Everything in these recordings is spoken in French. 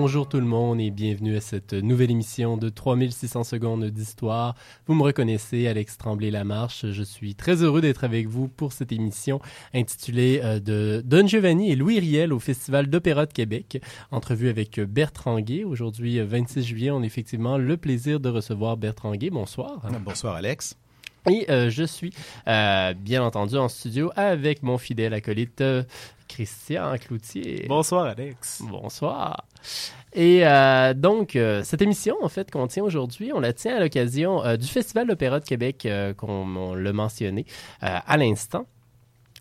Bonjour tout le monde et bienvenue à cette nouvelle émission de 3600 secondes d'histoire. Vous me reconnaissez, Alex Tremblay-Lamarche. Je suis très heureux d'être avec vous pour cette émission intitulée euh, de Don Giovanni et Louis Riel au Festival d'Opéra de Québec. Entrevue avec Bertrand Guay. Aujourd'hui, 26 juillet, on a effectivement le plaisir de recevoir Bertrand Guay. Bonsoir. Bonsoir, Alex. Et euh, je suis euh, bien entendu en studio avec mon fidèle acolyte Christian Cloutier. Bonsoir, Alex. Bonsoir. Et euh, donc, euh, cette émission, en fait, qu'on tient aujourd'hui, on la tient à l'occasion euh, du Festival d'Opéra de Québec, qu'on l'a mentionné euh, à l'instant.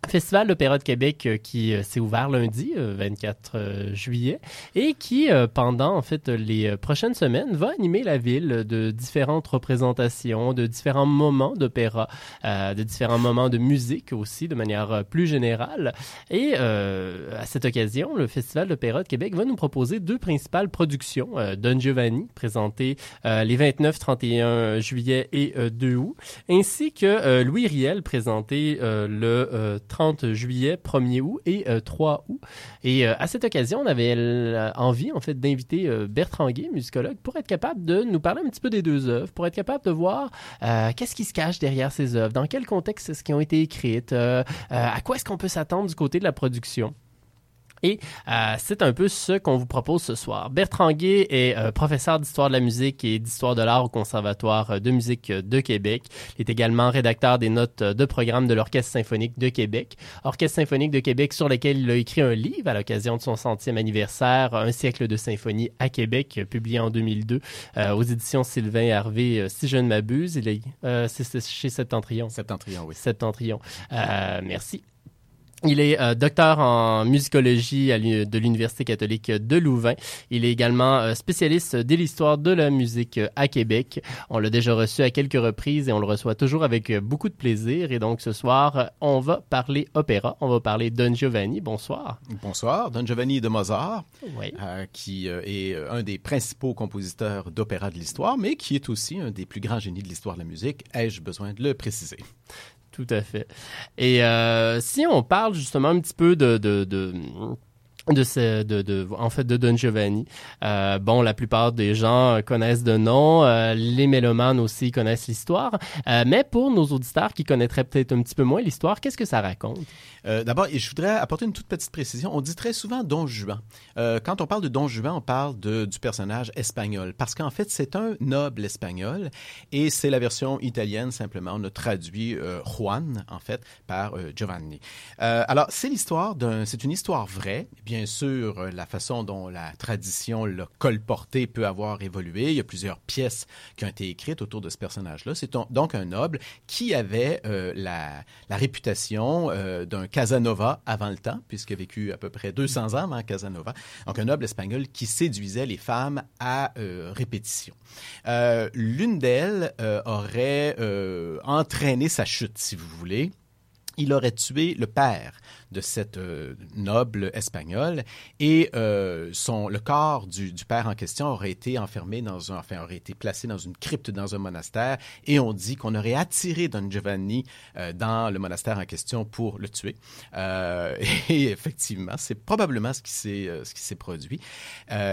Festival d'Opéra de Québec euh, qui euh, s'est ouvert lundi, euh, 24 euh, juillet, et qui, pendant en fait les prochaines semaines, va animer la ville de différentes représentations, de différents moments d'opéra, de différents moments de musique aussi, de manière plus générale. Et à cette occasion, le Festival d'Opéra de Québec va nous proposer deux principales productions. Don Giovanni, présenté euh, les 29, 31 juillet et euh, 2 août, ainsi que Louis Riel, présenté le euh, 30 juillet, 1er août et euh, 3 août. Et euh, à cette occasion, on avait euh, envie en fait d'inviter euh, Bertrand Guay, musicologue, pour être capable de nous parler un petit peu des deux œuvres, pour être capable de voir euh, qu'est-ce qui se cache derrière ces œuvres, dans quel contexte est-ce qu'elles ont été écrites, euh, euh, à quoi est-ce qu'on peut s'attendre du côté de la production. Et euh, c'est un peu ce qu'on vous propose ce soir. Bertrand Guay est euh, professeur d'histoire de la musique et d'histoire de l'art au Conservatoire de musique de Québec. Il est également rédacteur des notes de programme de l'Orchestre symphonique de Québec. Orchestre symphonique de Québec sur lequel il a écrit un livre à l'occasion de son centième anniversaire, Un siècle de symphonie à Québec, publié en 2002 euh, aux éditions Sylvain Harvey, euh, si je ne m'abuse. Il est, euh, c'est c'est chez Septentrion. Septentrion, oui. Septentrion. Euh, merci. Il est euh, docteur en musicologie à de l'Université catholique de Louvain. Il est également euh, spécialiste de l'histoire de la musique euh, à Québec. On l'a déjà reçu à quelques reprises et on le reçoit toujours avec beaucoup de plaisir. Et donc ce soir, on va parler opéra. On va parler Don Giovanni. Bonsoir. Bonsoir, Don Giovanni de Mozart, Oui. qui est un des principaux compositeurs d'opéra de l'histoire, mais qui est aussi un des plus grands génies de l'histoire de la musique. Ai-je besoin de le préciser? Tout à fait. Et euh, si on parle justement un petit peu de, de, ce, de, de, en fait, de Don Giovanni. Euh, bon, la plupart des gens connaissent de nom, euh, les mélomanes aussi connaissent l'histoire, euh, mais pour nos auditeurs qui connaîtraient peut-être un petit peu moins l'histoire, qu'est-ce que ça raconte? Euh, D'abord, je voudrais apporter une toute petite précision. On dit très souvent Don Juan. Euh, quand on parle de Don Juan, on parle de, du personnage espagnol, parce qu'en fait, c'est un noble espagnol, et c'est la version italienne, simplement. On a traduit euh, Juan, en fait, par Giovanni. Alors, c'est l'histoire d'un... C'est une histoire vraie. Bien sûr, euh, la façon dont la tradition l'a colporté peut avoir évolué. Il y a plusieurs pièces qui ont été écrites autour de ce personnage-là. C'est donc un noble qui avait euh, la, réputation euh, d'un Casanova avant le temps, puisqu'il a vécu à peu près 200 ans avant Casanova. Donc un noble espagnol qui séduisait les femmes à répétition. L'une d'elles aurait entraîné sa chute, si vous voulez. Il aurait tué le père de cette euh, noble espagnole et euh, son, le corps du, père en question aurait été enfermé dans un, enfin, aurait été placé dans une crypte dans un monastère et on dit qu'on aurait attiré Don Giovanni euh, dans le monastère en question pour le tuer. Et effectivement, c'est probablement ce qui s'est produit.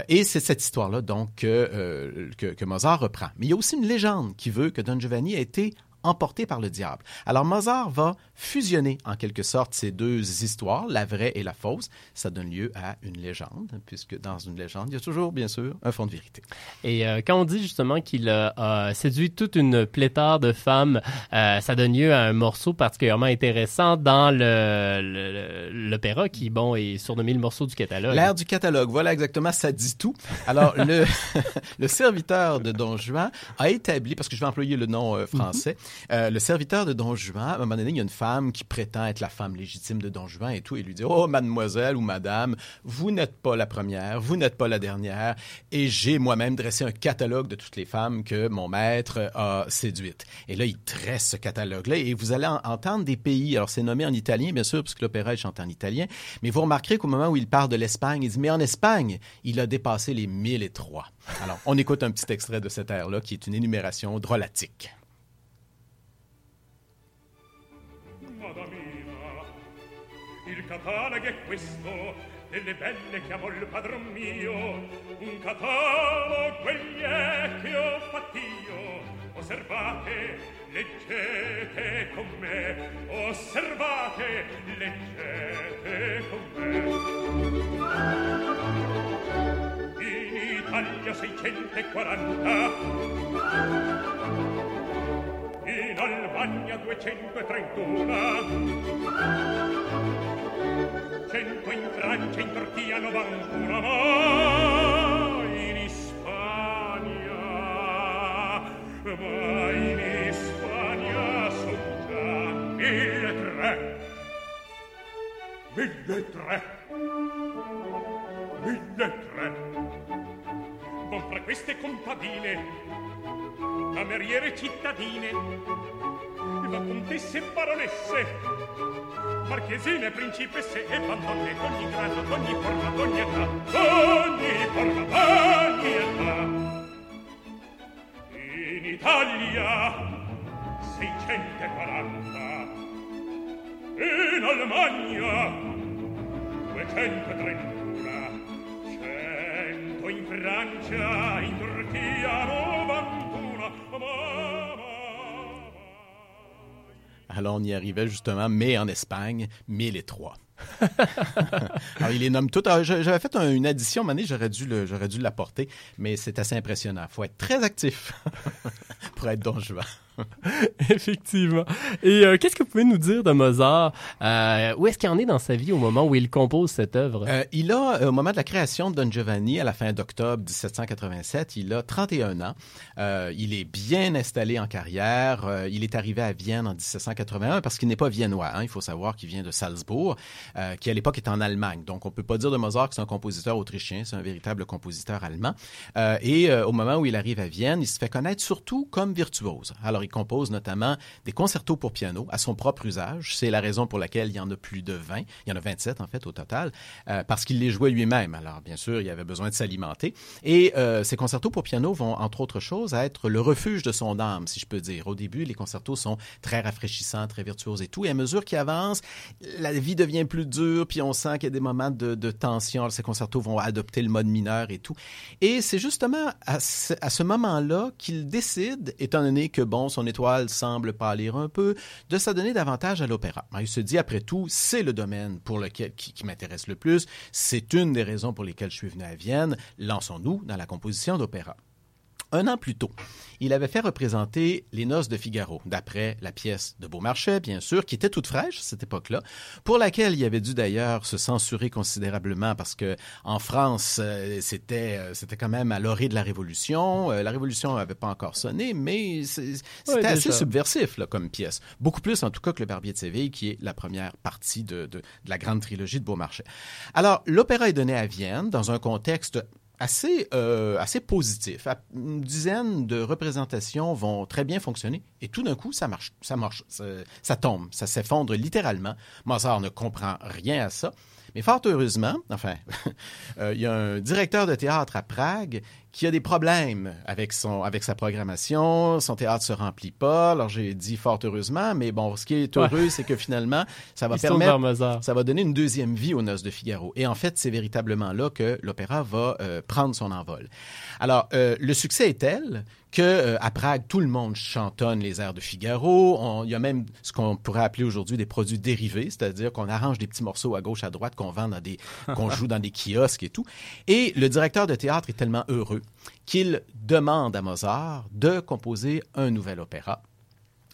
Et c'est cette histoire-là donc que, que, que Mozart reprend. Mais il y a aussi une légende qui veut que Don Giovanni a été emporté par le diable. Alors Mozart va fusionner en quelque sorte ces deux histoires, la vraie et la fausse. Ça donne lieu à une légende, puisque dans une légende, il y a toujours, bien sûr, un fond de vérité. Et euh, quand on dit justement qu'il a, séduit toute une pléthore de femmes, euh, ça donne lieu à un morceau particulièrement intéressant dans le- le- le- l'opéra qui, bon, est surnommé le morceau du catalogue. L'air du catalogue, voilà exactement, ça dit tout. Alors, le, le serviteur de Don Juan a établi, parce que je vais employer le nom euh, français, euh, le serviteur de Don Juan, à un moment donné, il y a une femme qui prétend être la femme légitime de Don Juan et tout, et lui dit, oh, mademoiselle ou madame, vous n'êtes pas la première, vous n'êtes pas la dernière, et j'ai moi-même dressé un catalogue de toutes les femmes que mon maître a séduites. Et là, il tresse ce catalogue-là, et vous allez en- entendre des pays, alors c'est nommé en italien, bien sûr, puisque l'opéra est chanté en italien, mais vous remarquerez qu'au moment où il parle de l'Espagne, il dit, mais en Espagne, il a dépassé les 1003. Alors, on écoute un petit extrait de cette air-là, qui est une énumération drôlatique. Il catalogo è questo, delle belle che amò il padron mio. Un catalogo quegli è che ho fatt'io osservate leggete con me. Osservate leggete con me. In Italia 640 in Albania 231 cento in Francia, in Turchia, novantuno, ma in Ispania, ma in Ispania son già mille tre. Mille tre. Mille tre. Con fra queste contadine, cameriere cittadine, la contesse baronesse, marchesine, principesse e bambonne d'ogni grado, d'ogni forma, d'ogni età, d'ogni forma, d'ogni età. In Italia 640, in Almagna 231, cento in Francia, in Turchia 91, ma... Alors, on y arrivait justement, mais en Espagne, 1003. Alors, il les nomme tous. J'avais fait une addition, Mané, j'aurais dû, dû l'apporter, mais c'est assez impressionnant. Faut être très actif pour être Don Juan. Effectivement. Et euh, qu'est-ce que vous pouvez nous dire de Mozart? Euh, où est-ce qu'il en est dans sa vie au moment où il compose cette œuvre? Euh, il a, au moment de la création de Don Giovanni, à la fin d'octobre 1787, il a 31 ans. Il est bien installé en carrière. il est arrivé à Vienne en 1781 parce qu'il n'est pas viennois. Hein. Il faut savoir qu'il vient de Salzbourg, qui à l'époque est en Allemagne. Donc, on peut pas dire de Mozart que c'est un compositeur autrichien. C'est un véritable compositeur allemand. et au moment où il arrive à Vienne, il se fait connaître surtout comme virtuose. Alors, il compose notamment des concertos pour piano à son propre usage. C'est la raison pour laquelle il y en a plus de 20. Il y en a 27 en fait au total, euh, parce qu'il les jouait lui-même. Alors bien sûr, il avait besoin de s'alimenter. Et euh, ces concertos pour piano vont entre autres choses être le refuge de son âme, si je peux dire. Au début, les concertos sont très rafraîchissants, très virtuoses et tout. Et à mesure qu'il avance, la vie devient plus dure, puis on sent qu'il y a des moments de, tension. ces concertos vont adopter le mode mineur et tout. Et c'est justement à ce, à ce moment-là qu'il décide, étant donné que bon, son étoile semble pâlir un peu, de s'adonner davantage à l'opéra. Il se dit, après tout, c'est le domaine pour lequel, qui, qui m'intéresse le plus, c'est une des raisons pour lesquelles je suis venu à Vienne, lançons-nous dans la composition d'opéra. Un an plus tôt, il avait fait représenter Les Noces de Figaro, d'après la pièce de Beaumarchais, bien sûr, qui était toute fraîche à cette époque-là, pour laquelle il avait dû d'ailleurs se censurer considérablement parce que en France, euh, c'était euh, c'était quand même à l'orée de la Révolution. Euh, la Révolution n'avait pas encore sonné, mais c'était assez subversif là, comme pièce. Beaucoup plus en tout cas que Le Barbier de Séville, qui est la première partie de, de, de la grande trilogie de Beaumarchais. Alors, l'opéra est donné à Vienne dans un contexte assez, euh, assez positif. Une dizaine de représentations vont très bien fonctionner et tout d'un coup, ça marche, ça marche, ça, ça tombe, ça s'effondre littéralement. Mozart ne comprend rien à ça. Mais fort heureusement, enfin, euh, il y a un directeur de théâtre à Prague qui a des problèmes avec son avec sa programmation, son théâtre se remplit pas. Alors j'ai dit fort heureusement, mais bon, ce qui est Ouais. heureux, c'est que finalement, ça va permettre ça va donner une deuxième vie aux Noces de Figaro. Et en fait, c'est véritablement là que l'opéra va euh, prendre son envol. Alors, euh, le succès est tel que euh, à Prague, tout le monde chantonne les airs de Figaro. On- Il y a même ce qu'on pourrait appeler aujourd'hui des produits dérivés, c'est-à-dire qu'on arrange des petits morceaux à gauche, à droite, qu'on vend dans des, qu'on joue dans des kiosques et tout. Et le directeur de théâtre est tellement heureux qu'il demande à Mozart de composer un nouvel opéra.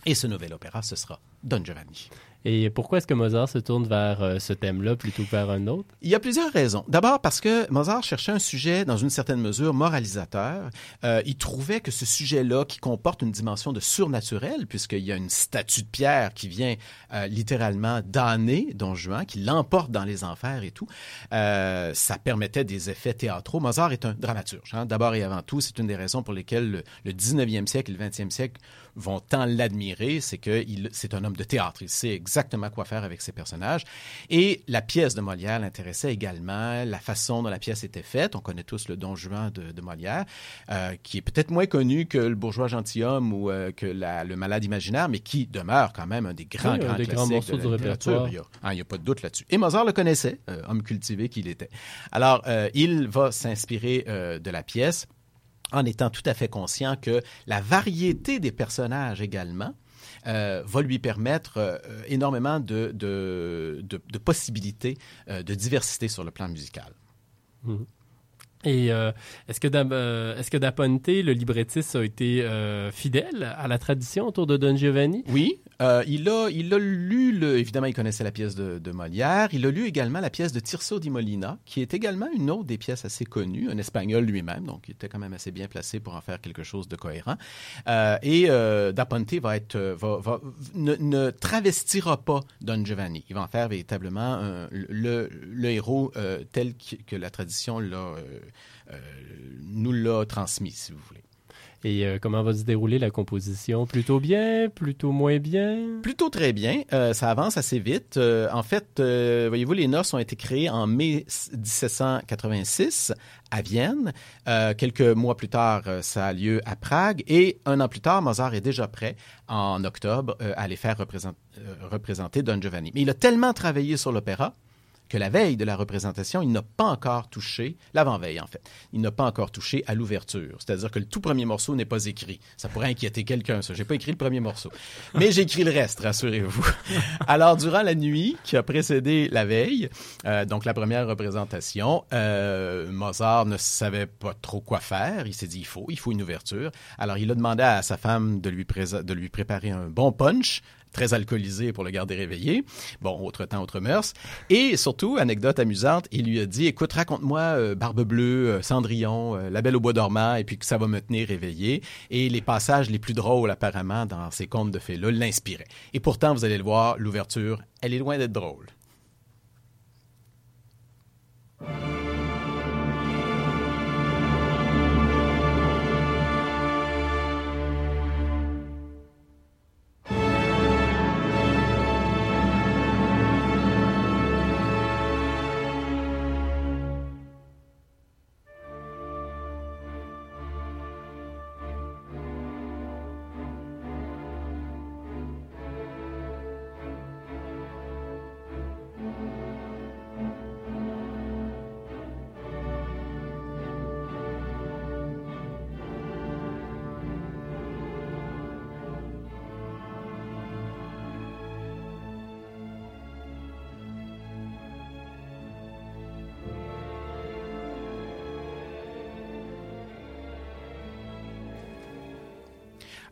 Et ce nouvel opéra, ce sera Don Giovanni. Et pourquoi est-ce que Mozart se tourne vers euh, ce thème-là plutôt que vers un autre? Il y a plusieurs raisons. D'abord parce que Mozart cherchait un sujet, dans une certaine mesure, moralisateur. Euh, il trouvait que ce sujet-là, qui comporte une dimension de surnaturel, puisqu'il y a une statue de pierre qui vient euh, littéralement damner Don Juan, qui l'emporte dans les enfers et tout, ça permettait des effets théâtraux. Mozart est un dramaturge. hein. D'abord et avant tout, c'est une des raisons pour lesquelles le, le 19e siècle et le 20e siècle vont tant l'admirer, c'est que c'est un homme de théâtre. Il sait exactement quoi faire avec ces personnages. Et la pièce de Molière l'intéressait également, la façon dont la pièce était faite. On connaît tous le Don Juan de, de Molière, euh, qui est peut-être moins connu que le bourgeois gentilhomme ou euh, que la- le malade imaginaire, mais qui demeure quand même un des grands, Oui, grands des grands morceaux de la répertoire. Il y a- hein, n'y a pas de doute là-dessus. Et Mozart le connaissait, euh, homme cultivé qu'il était. Alors, il va s'inspirer de la pièce en étant tout à fait conscient que la variété des personnages également euh, va lui permettre euh, énormément de, de, de- de possibilités euh, de diversité sur le plan musical. Et euh, est-ce que, est-ce que le librettiste, a été fidèle à la tradition autour de Don Giovanni? Oui, euh, il, a, il a lu, le, évidemment, il connaissait la pièce de, de Molière. Il a lu également la pièce de Tirso di Molina, qui est également une autre des pièces assez connues, un espagnol lui-même, donc il était quand même assez bien placé pour en faire quelque chose de cohérent. Euh, et euh, Da va être, euh, va, va- ne, ne travestira pas Don Giovanni. Il va en faire véritablement un- le, le héros euh, tel que, que la tradition l'a, nous l'a transmis, si vous voulez. Et euh, comment va se dérouler la composition? Plutôt bien? Plutôt moins bien? Plutôt très bien. Euh, ça avance assez vite. Euh, en fait, voyez-vous, les noces ont été créées en mai 1786 à Vienne. Quelques mois plus tard, ça a lieu à Prague. Et un an plus tard, Mozart est déjà prêt, en octobre, à les faire représent- euh, représenter Don Giovanni. Mais il a tellement travaillé sur l'opéra que la veille de la représentation, il n'a pas encore touché, l'avant-veille en fait, il n'a pas encore touché à l'ouverture. C'est-à-dire que le tout premier morceau n'est pas écrit. Ça pourrait inquiéter quelqu'un, ça. J'ai pas écrit le premier morceau. Mais j'ai écrit le reste, rassurez-vous. Alors, durant la nuit qui a précédé la veille, euh, donc la première représentation, euh, Mozart ne savait pas trop quoi faire. Il s'est dit, il faut, il faut une ouverture. Alors, il a demandé à sa femme de lui, de lui préparer un bon punch très alcoolisé pour le garder réveillé. Bon, autre temps, autre mœurs. Et surtout, anecdote amusante, il lui a dit, écoute, raconte-moi euh, Barbe Bleue, euh, Cendrillon, euh, La Belle au Bois dormant, et puis que ça va me tenir réveillé. Et les passages les plus drôles, apparemment, dans ces contes de fées-là, l'inspiraient. Et pourtant, vous allez le voir, l'ouverture, elle est loin d'être drôle.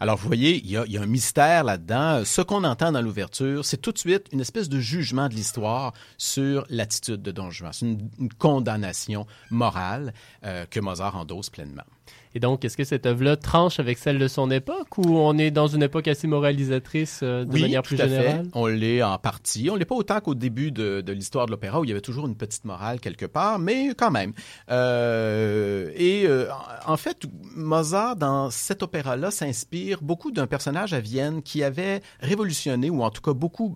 Alors, vous voyez, il y a, un mystère là-dedans. Ce qu'on entend dans l'ouverture, c'est tout de suite une espèce de jugement de l'histoire sur l'attitude de Don Juan. C'est une, une condamnation morale euh, que Mozart endosse pleinement. Et donc, est-ce que cette œuvre-là tranche avec celle de son époque ou on est dans une époque assez moralisatrice euh, de oui, manière plus tout à générale? Fait. On l'est en partie. On l'est pas autant qu'au début de, de l'histoire de l'opéra où il y avait toujours une petite morale quelque part, mais quand même. Euh, et euh, en fait, Mozart dans cet opéra-là s'inspire beaucoup d'un personnage à Vienne qui avait révolutionné ou en tout cas beaucoup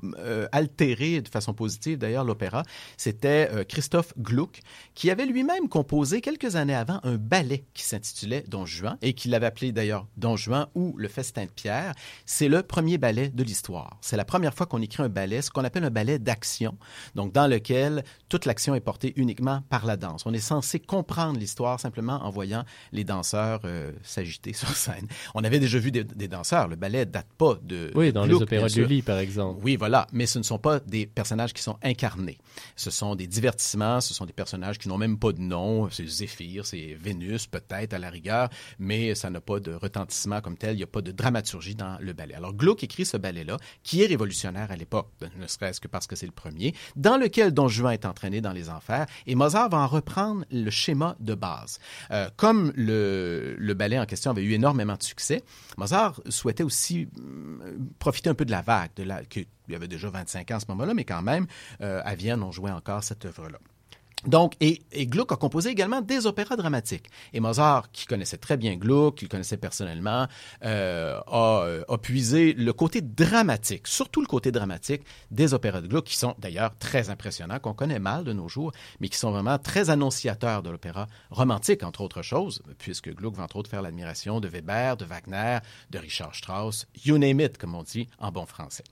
altéré de façon positive d'ailleurs l'opéra. C'était Christophe Gluck qui avait lui-même composé quelques années avant un ballet qui s'intitulait Don Juan et qu'il avait appelé d'ailleurs Don Juan ou le Festin de Pierre. C'est le premier ballet de l'histoire. C'est la première fois qu'on écrit un ballet, ce qu'on appelle un ballet d'action, donc dans lequel toute l'action est portée uniquement par la danse. On est censé comprendre l'histoire simplement en voyant les danseurs euh, s'agiter sur scène. On avait déjà vu des, des danseurs. Le ballet date pas de. Oui, de dans Gluck, les opéras de. Lully, par exemple. Oui, voilà. Mais ce ne sont pas des personnages qui sont incarnés. Ce sont des divertissements, ce sont des personnages qui n'ont même pas de nom. C'est Zéphyr, c'est Vénus, peut-être, à la rigueur, mais ça n'a pas de retentissement comme tel. Il n'y a pas de dramaturgie dans le ballet. Alors, Gluck écrit ce ballet-là, qui est révolutionnaire à l'époque, ne serait-ce que parce que c'est le premier, dans lequel Don Juan est entraîné dans les enfers, et Mozart va en reprendre le schéma de base. Euh, comme le, le ballet en question avait eu énormément de succès, Mozart souhaitait aussi hum, profiter un peu de la vague, de la, que, il y avait déjà 25 ans à ce moment-là, mais quand même, euh, à Vienne, on jouait encore cette œuvre-là. Donc, et, et, Gluck a composé également des opéras dramatiques. Et Mozart, qui connaissait très bien Gluck, qui le connaissait personnellement, euh, a, a, puisé le côté dramatique, surtout le côté dramatique des opéras de Gluck, qui sont d'ailleurs très impressionnants, qu'on connaît mal de nos jours, mais qui sont vraiment très annonciateurs de l'opéra romantique, entre autres choses, puisque Gluck va entre autres faire l'admiration de Weber, de Wagner, de Richard Strauss, you name it, comme on dit en bon français.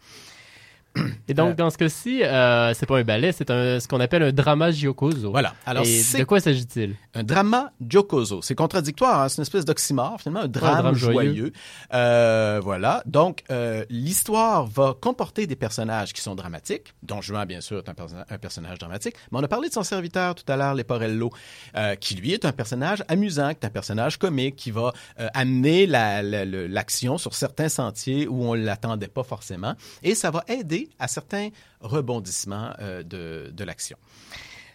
Et donc, euh, dans ce cas-ci, euh, c'est pas un ballet, c'est ce qu'on appelle un drama giocoso. Voilà. Alors, Et de quoi s'agit-il? Un drama giocoso. C'est contradictoire, hein? c'est une espèce d'oxymore, finalement, un drame, un drame joyeux. Euh, voilà. Donc, euh, l'histoire va comporter des personnages qui sont dramatiques, dont Juan, bien sûr, est un, perso un, personnage dramatique. Mais on a parlé de son serviteur tout à l'heure, Leporello, qui lui est un personnage amusant, qui est un personnage comique, qui va amener l'action la, la, sur certains sentiers où on l'attendait pas forcément. Et ça va aider à certains rebondissements euh, de, l'action.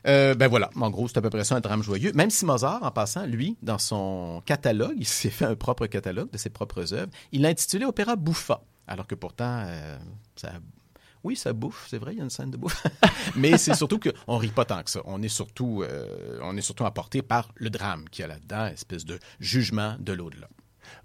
Euh, ben voilà, en gros, c'est à peu près ça un drame joyeux. Même si Mozart, en passant, lui, dans son catalogue, il s'est fait un propre catalogue de ses propres œuvres, il l'a intitulé Opéra Bouffa, alors que pourtant, euh, ça oui, ça bouffe, c'est vrai, il y a une scène de bouffe. Mais c'est surtout qu'on rit pas tant que ça. On est surtout, euh, on est surtout apporté par le drame qu'il y a là-dedans, espèce de jugement de l'au-delà.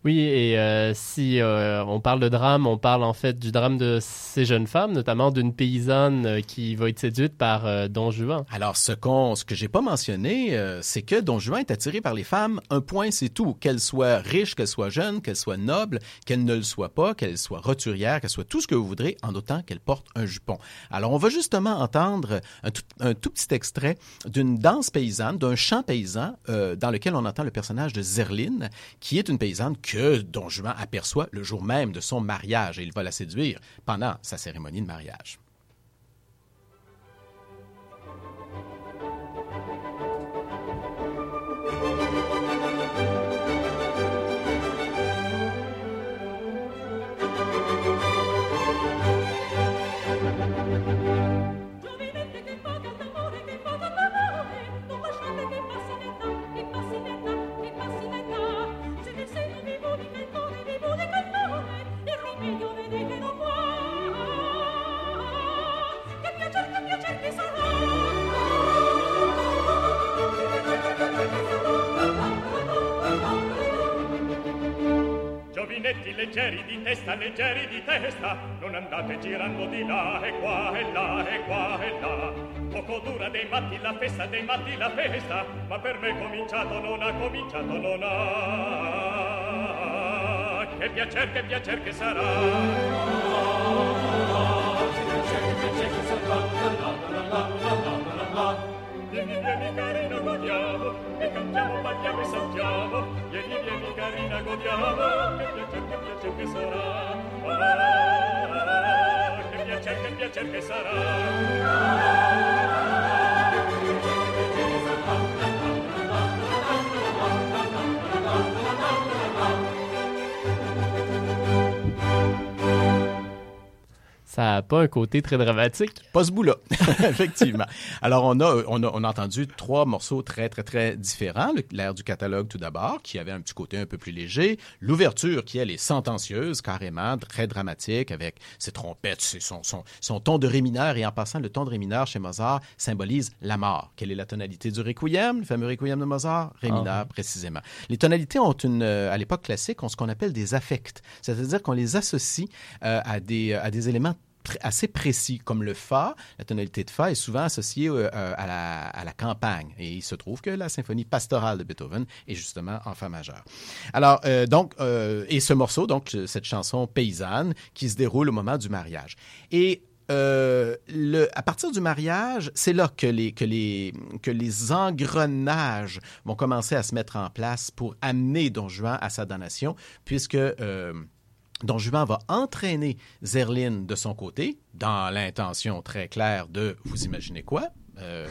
Oui, et euh, si euh, on parle de drame, on parle en fait du drame de ces jeunes femmes, notamment d'une paysanne euh, qui va être séduite par Don Juan. Alors, ce, qu'on, ce que j'ai pas mentionné, c'est que Don Juan est attiré par les femmes. Un point, c'est tout. Qu'elles soient riches, qu'elles soient jeunes, qu'elles soient nobles, qu'elles ne le soient pas, qu'elles soient roturières, qu'elles soient tout ce que vous voudrez, en autant qu'elles portent un jupon. Alors, on va justement entendre un tout, un tout petit extrait d'une danse paysanne, d'un chant paysan, dans lequel on entend le personnage de Zerline, qui est une paysanne que Don Juan aperçoit le jour même de son mariage et il va la séduire pendant sa cérémonie de mariage. Leggeri di testa, leggeri di testa, non andate girando di là e qua e là e qua e là. Poco dura dei matti la festa, dei matti la festa, ma per me cominciato non ha cominciato non ha. Che piacer, che piacer che sarà. balliamo, balliamo e saltiamo, vieni, vieni carina, godiamo, che piacer, che piacer che sarà, ah, che piacer, che piacer che sarà. Ça n'a pas un côté très dramatique. Pas ce bout-là, effectivement. Alors, on a, on, a, on a entendu trois morceaux très, très, très différents. L'air du catalogue, tout d'abord, qui avait un petit côté un peu plus léger. L'ouverture, qui, elle, est sentencieuse, carrément, très dramatique, avec ses trompettes, ses, son, son, son ton de ré mineur. Et en passant, le ton de ré mineur chez Mozart symbolise la mort. Quelle est la tonalité du requiem, le fameux requiem de Mozart? Ré mineur, ah. précisément. Les tonalités ont une, à l'époque classique, ont ce qu'on appelle des affects. C'est-à-dire qu'on les associe euh, à, des, à des éléments assez précis, comme le Fa. La tonalité de Fa est souvent associée euh, à, la, à, la, campagne. Et il se trouve que la symphonie pastorale de Beethoven est justement en Fa majeur. Alors, euh, donc, euh, et ce morceau, donc, cette chanson paysanne qui se déroule au moment du mariage. Et euh, le, à partir du mariage, c'est là que les, que, les, que les engrenages vont commencer à se mettre en place pour amener Don Juan à sa damnation, puisque... Euh, Don Juan va entraîner Zerline de son côté, dans l'intention très claire de, vous imaginez quoi? Euh,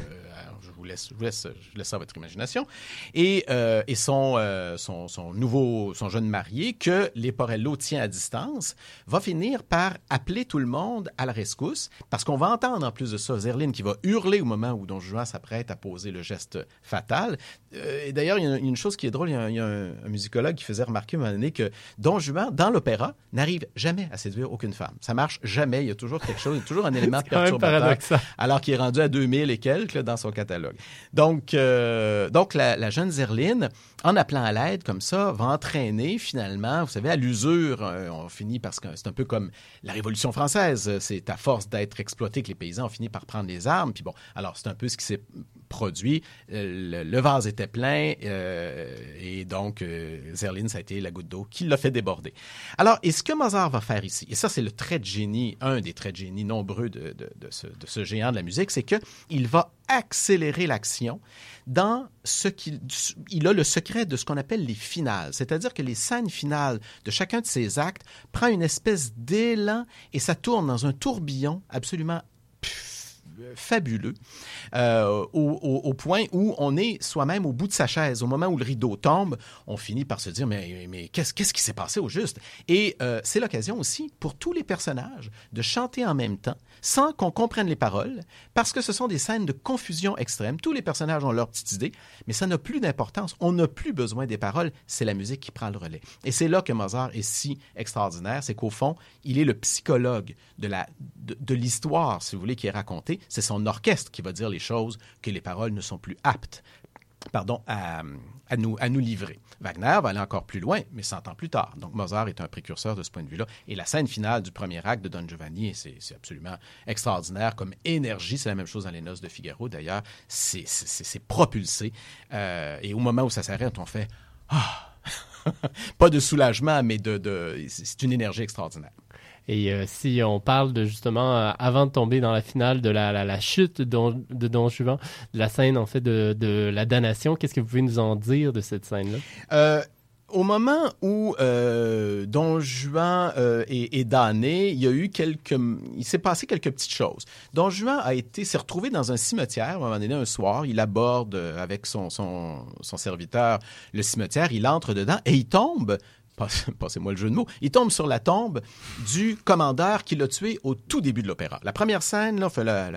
vous laisse, je vous laisse, je laisse ça à votre imagination. Et, euh, et son, euh, son, son, nouveau, son jeune marié, que Leporello tient à distance, va finir par appeler tout le monde à la rescousse, parce qu'on va entendre en plus de ça Zerline qui va hurler au moment où Don Juan s'apprête à poser le geste fatal. Euh, et d'ailleurs, il y a une chose qui est drôle, il y a, il y a un, un, musicologue qui faisait remarquer à un moment donné que Don Juan, dans l'opéra, n'arrive jamais à séduire aucune femme. Ça marche jamais, il y a toujours quelque chose, il y a toujours un élément perturbateur, alors qu'il est rendu à 2000 et quelques là, dans son catalogue. Euh, donc la, la jeune Zerline, en appelant à l'aide comme ça, va entraîner finalement, vous savez, à l'usure, euh, on finit parce que c'est un peu comme la Révolution française, c'est à force d'être exploité que les paysans ont fini par prendre les armes. Puis bon, alors c'est un peu ce qui s'est produit. Euh, le, vase était plein euh, et donc euh, ça a été la goutte d'eau qui l'a fait déborder. Alors, et ce que Mozart va faire ici, et ça c'est le trait de génie, un des traits de génie nombreux de ce géant de la musique, c'est qu'il va accélérer l'action dans ce qu'il il a le secret de ce qu'on appelle les finales, c'est-à-dire que les scènes finales de chacun de ces actes prend une espèce d'élan et ça tourne dans un tourbillon absolument fabuleux euh, au, point où on est soi-même au bout de sa chaise. Au moment où le rideau tombe, on finit par se dire mais, mais qu'est-ce, qu'est-ce qui s'est passé au juste? Et euh, c'est l'occasion aussi pour tous les personnages de chanter en même temps sans qu'on comprenne les paroles parce que ce sont des scènes de confusion extrême. Tous les personnages ont leur petite idée, mais ça n'a plus d'importance. On n'a plus besoin des paroles. C'est la musique qui prend le relais. Et c'est là que Mozart est si extraordinaire, c'est qu'au fond, il est le psychologue de, la, de l'histoire, si vous voulez, qui est racontée c'est son orchestre qui va dire les choses que les paroles ne sont plus aptes pardon, à, nous, à nous livrer. Wagner va aller encore plus loin, mais 100 ans plus tard. Donc Mozart est un précurseur de ce point de vue-là. Et la scène finale du premier acte de Don Giovanni, c'est absolument extraordinaire comme énergie. C'est la même chose dans les Noces de Figaro, d'ailleurs. C'est propulsé. Euh, et au moment où ça s'arrête, on fait ah! Pas de soulagement, mais de c'est une énergie extraordinaire. Et euh, si on parle de justement, euh, avant de tomber dans la finale de la, chute de Don, de Juan, de la scène en fait de, la damnation, qu'est-ce que vous pouvez nous en dire de cette scène-là? Euh, au moment où Don Juan est, damné, il y a eu quelques, il s'est passé quelques petites choses. Don Juan a été, s'est retrouvé dans un cimetière à un moment donné un soir. Il aborde avec son serviteur le cimetière, il entre dedans et il tombe passez-moi le jeu de mots, il tombe sur la tombe du commandeur qui l'a tué au tout début de l'opéra. La première scène, là, la,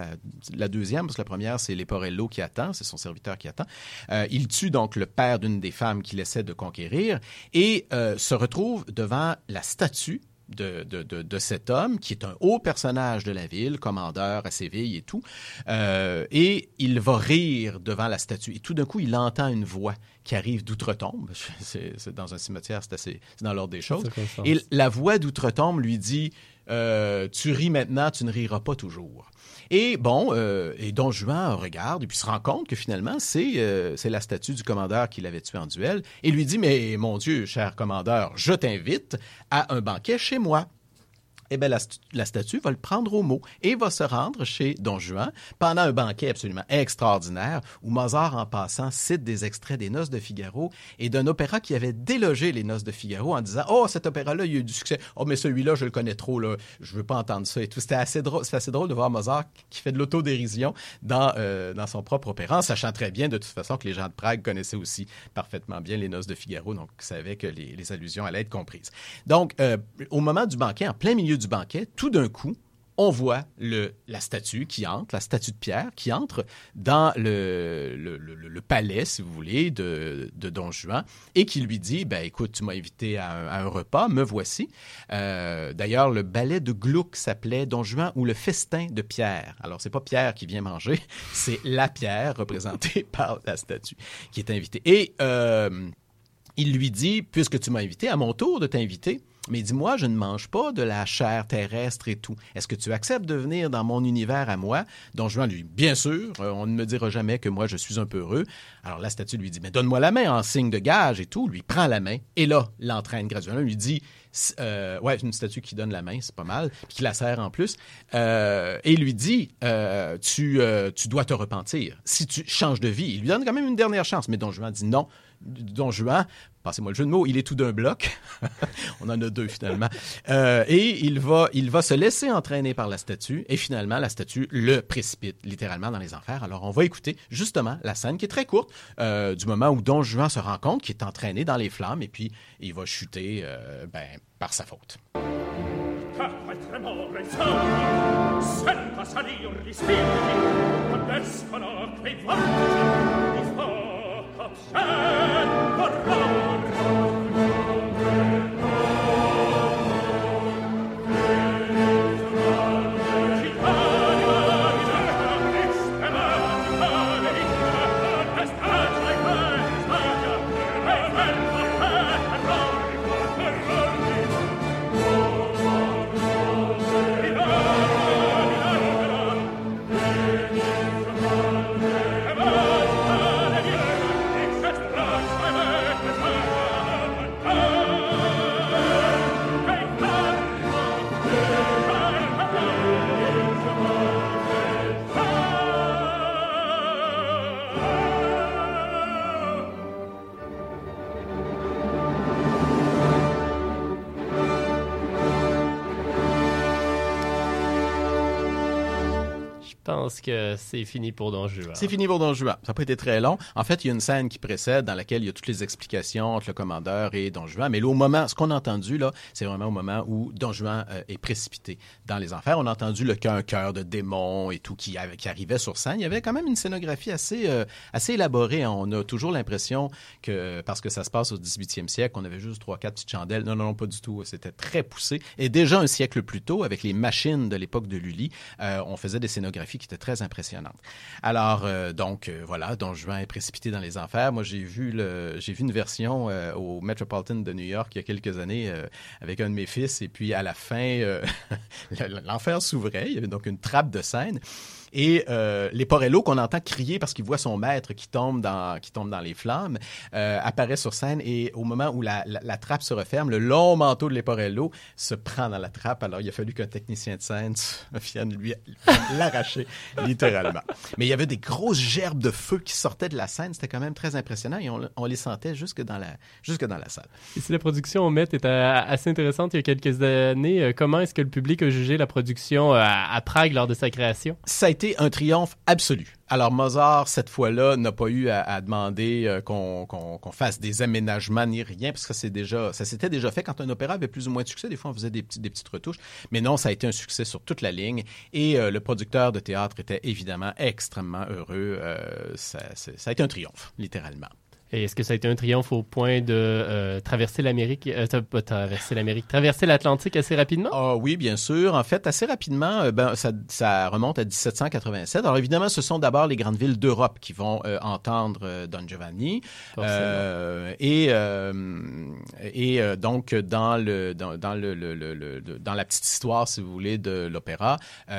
la, deuxième, parce que la première, c'est Leporello qui attend, c'est son serviteur qui attend. Euh, il tue donc le père d'une des femmes qu'il essaie de conquérir et euh, se retrouve devant la statue de, de, de, de, cet homme, qui est un haut personnage de la ville, commandeur à Séville et tout. Euh, et il va rire devant la statue. Et tout d'un coup, il entend une voix qui arrive d'outre-tombe. C'est dans un cimetière, c'est assez, c'est dans l'ordre des choses. Et la voix d'outre-tombe lui dit euh, Tu ris maintenant, tu ne riras pas toujours. Et bon, euh, et Don Juan regarde et puis se rend compte que finalement, c'est euh, la statue du commandeur qui l'avait tué en duel et lui dit, mais mon Dieu, cher commandeur, je t'invite à un banquet chez moi eh bien, la, statue va le prendre au mot et va se rendre chez Don Juan pendant un banquet absolument extraordinaire où Mozart, en passant, cite des extraits des Noces de Figaro et d'un opéra qui avait délogé les Noces de Figaro en disant Oh, cet opéra-là, il y a eu du succès. Oh, mais celui-là, je le connais trop, là. je veux pas entendre ça et tout. C'était assez drôle, assez drôle de voir Mozart qui fait de l'autodérision dans, euh, dans son propre opéra, en sachant très bien, de toute façon, que les gens de Prague connaissaient aussi parfaitement bien les Noces de Figaro, donc savaient que les, les allusions allaient être comprises. Donc, euh, au moment du banquet, en plein milieu du banquet, tout d'un coup, on voit le, la statue qui entre, la statue de pierre qui entre dans le, le, le, palais, si vous voulez, de, Don Juan et qui lui dit, ben écoute, tu m'as invité à un, à un, repas, me voici. Euh, D'ailleurs, le ballet de Gluck s'appelait Don Juan ou le festin de Pierre. Alors, c'est pas Pierre qui vient manger, c'est la pierre représentée par la statue qui est invitée. Et euh, il lui dit, puisque tu m'as invité, à mon tour de t'inviter, mais dis-moi, je ne mange pas de la chair terrestre et tout. Est-ce que tu acceptes de venir dans mon univers à moi? Don Juan lui, bien sûr, euh, on ne me dira jamais que moi je suis un peu heureux. Alors la statue lui dit, mais donne-moi la main en signe de gage et tout. Lui prend la main et là, l'entraîne graduellement, lui dit, euh, ouais, une statue qui donne la main, c'est pas mal, puis qui la serre en plus, euh, et lui dit, euh, tu, tu dois te repentir. Si tu changes de vie, il lui donne quand même une dernière chance, mais Don Juan dit non. Don Juan, passez-moi le jeu de mots, il est tout d'un bloc. On en a deux finalement. Euh, et il va, il va se laisser entraîner par la statue et finalement la statue le précipite littéralement dans les enfers. Alors on va écouter justement la scène qui est très courte euh, du moment où Don Juan se rend compte qu'il est entraîné dans les flammes et puis il va chuter euh, ben, par sa faute. Kopf schön! Pense que c'est fini pour Don Juan. C'est fini pour Don Juan. Ça n'a pas été très long. En fait, il y a une scène qui précède dans laquelle il y a toutes les explications entre le commandeur et Don Juan. Mais là, au moment, ce qu'on a entendu, là, c'est vraiment au moment où Don Juan euh, est précipité dans les enfers. On a entendu le cœur, cœur de démon et tout qui, arrivait sur scène. Il y avait quand même une scénographie assez, euh, assez élaborée. On a toujours l'impression que, parce que ça se passe au 18e siècle, on avait juste trois, quatre petites chandelles. Non, non, non, pas du tout. C'était très poussé. Et déjà un siècle plus tôt, avec les machines de l'époque de Lully, euh, on faisait des scénographies qui étaient très impressionnantes. Alors, euh, donc, euh, voilà, Don Juan est précipité dans les enfers. Moi, j'ai vu, le, j'ai vu une version au Metropolitan de New York il y a quelques années avec un de mes fils. Et puis, à la fin, l'enfer s'ouvrait. Il y avait donc une trappe de scène. Et euh, Leporello, qu'on entend crier parce qu'il voit son maître qui tombe dans, qui tombe dans les flammes, euh, apparaît sur scène et au moment où la, la, trappe se referme, le long manteau de Leporello se prend dans la trappe. Alors, il a fallu qu'un technicien de scène vienne lui l'arracher, littéralement. Mais il y avait des grosses gerbes de feu qui sortaient de la scène. C'était quand même très impressionnant et on, on, les sentait jusque dans la, jusque dans la salle. Et si la production au Met était assez intéressante il y a quelques années, euh, comment est-ce que le public a jugé la production à, à Prague lors de sa création? Ça a été un triomphe absolu. Alors Mozart, cette fois-là, n'a pas eu à, demander euh, qu'on fasse des aménagements ni rien, parce que déjà, ça s'était déjà fait quand un opéra avait plus ou moins de succès. Des fois, on faisait des, des petites retouches, mais non, ça a été un succès sur toute la ligne. Et euh, le producteur de théâtre était évidemment extrêmement heureux. Euh, ça a été un triomphe, littéralement. Et est-ce que ça a été un triomphe au point de euh, traverser l'Amérique, euh, pas traverser l'Amérique, traverser l'Atlantique assez rapidement? Ah oui, bien sûr. En fait, assez rapidement, euh, ben, ça, ça, remonte à 1787. Alors évidemment, ce sont d'abord les grandes villes d'Europe qui vont entendre Don Giovanni. et et donc dans le dans, dans le, le, le, dans la petite histoire, si vous voulez, de l'opéra,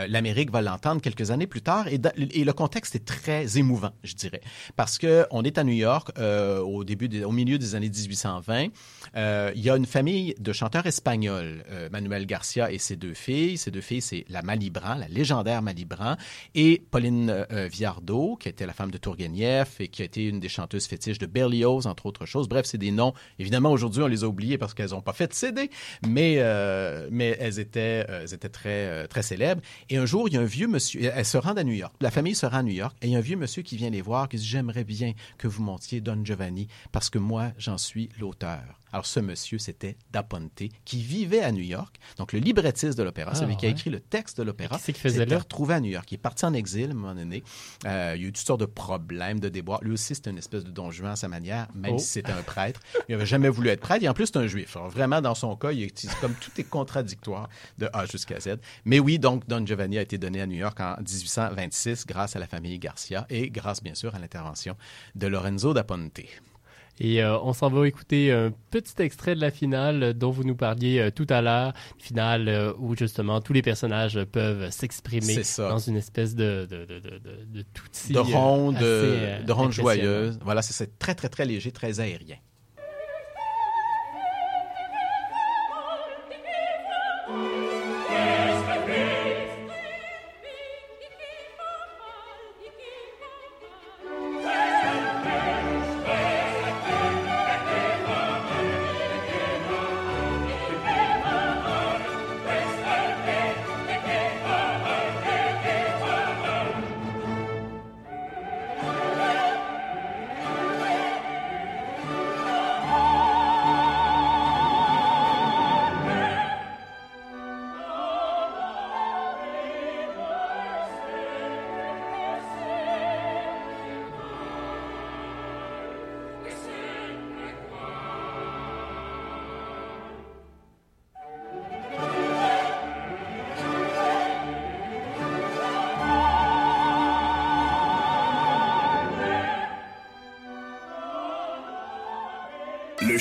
l'Amérique va l'entendre quelques années plus tard. Et, et, le contexte est très émouvant, je dirais, parce que on est à New York. Euh, au début, au milieu des années 1820. Euh, il y a une famille de chanteurs espagnols, euh, Manuel Garcia et ses deux filles. Ses deux filles, c'est la Malibran, la légendaire Malibran, et Pauline Viardot, qui était la femme de Tourguenieff et qui a été une des chanteuses fétiches de Berlioz, entre autres choses. Bref, c'est des noms. Évidemment, aujourd'hui, on les a oubliés parce qu'elles n'ont pas fait de CD, mais, mais elles étaient, elles étaient très, très célèbres. Et un jour, il y a un vieux monsieur, elles se rendent à New York. La famille se rend à New York et il y a un vieux monsieur qui vient les voir, qui dit J'aimerais bien que vous montiez Don Giovanni parce que moi, j'en suis l'auteur. Alors, ce monsieur, c'était Da Ponte, qui vivait à New York. Donc, le librettiste de l'opéra, ah, celui qui a écrit le texte de l'opéra, s'était retrouvé à New York. Il est parti en exil à un moment donné. Euh, il y a eu toutes sortes de problèmes, de déboires. Lui aussi, c'était une espèce de don Juan à sa manière, même oh. si c'était un prêtre. Il n'avait jamais voulu être prêtre. Et en plus, c'est un juif. Alors, vraiment, dans son cas, il est, comme tout est contradictoire de A jusqu'à Z. Mais oui, donc, Don Giovanni a été donné à New York en 1826 grâce à la famille Garcia et grâce, bien sûr, à l'intervention de Lorenzo da Ponte. Et euh, on s'en va écouter un petit extrait de la finale dont vous nous parliez euh, tout à l'heure, finale euh, où justement tous les personnages peuvent s'exprimer dans une espèce de de de de, de, de ronde, de ronde joyeuse. Voilà, c'est très très très léger, très aérien.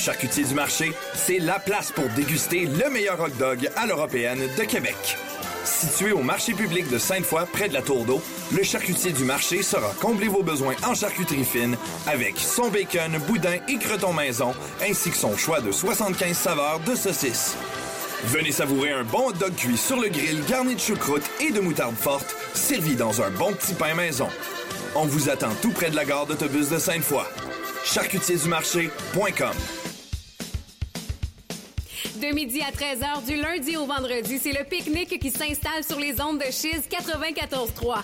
Charcutier du marché, c'est la place pour déguster le meilleur hot dog à l'européenne de Québec. Situé au marché public de Sainte-Foy, près de la Tour d'eau, le charcutier du marché saura combler vos besoins en charcuterie fine avec son bacon, boudin et creton maison, ainsi que son choix de 75 saveurs de saucisses. Venez savourer un bon hot dog cuit sur le grill garni de choucroute et de moutarde forte, servi dans un bon petit pain maison. On vous attend tout près de la gare d'autobus de Sainte-Foy. charcutiersdumarché.com de midi à 13h du lundi au vendredi, c'est le pique-nique qui s'installe sur les ondes de Chiz 94.3.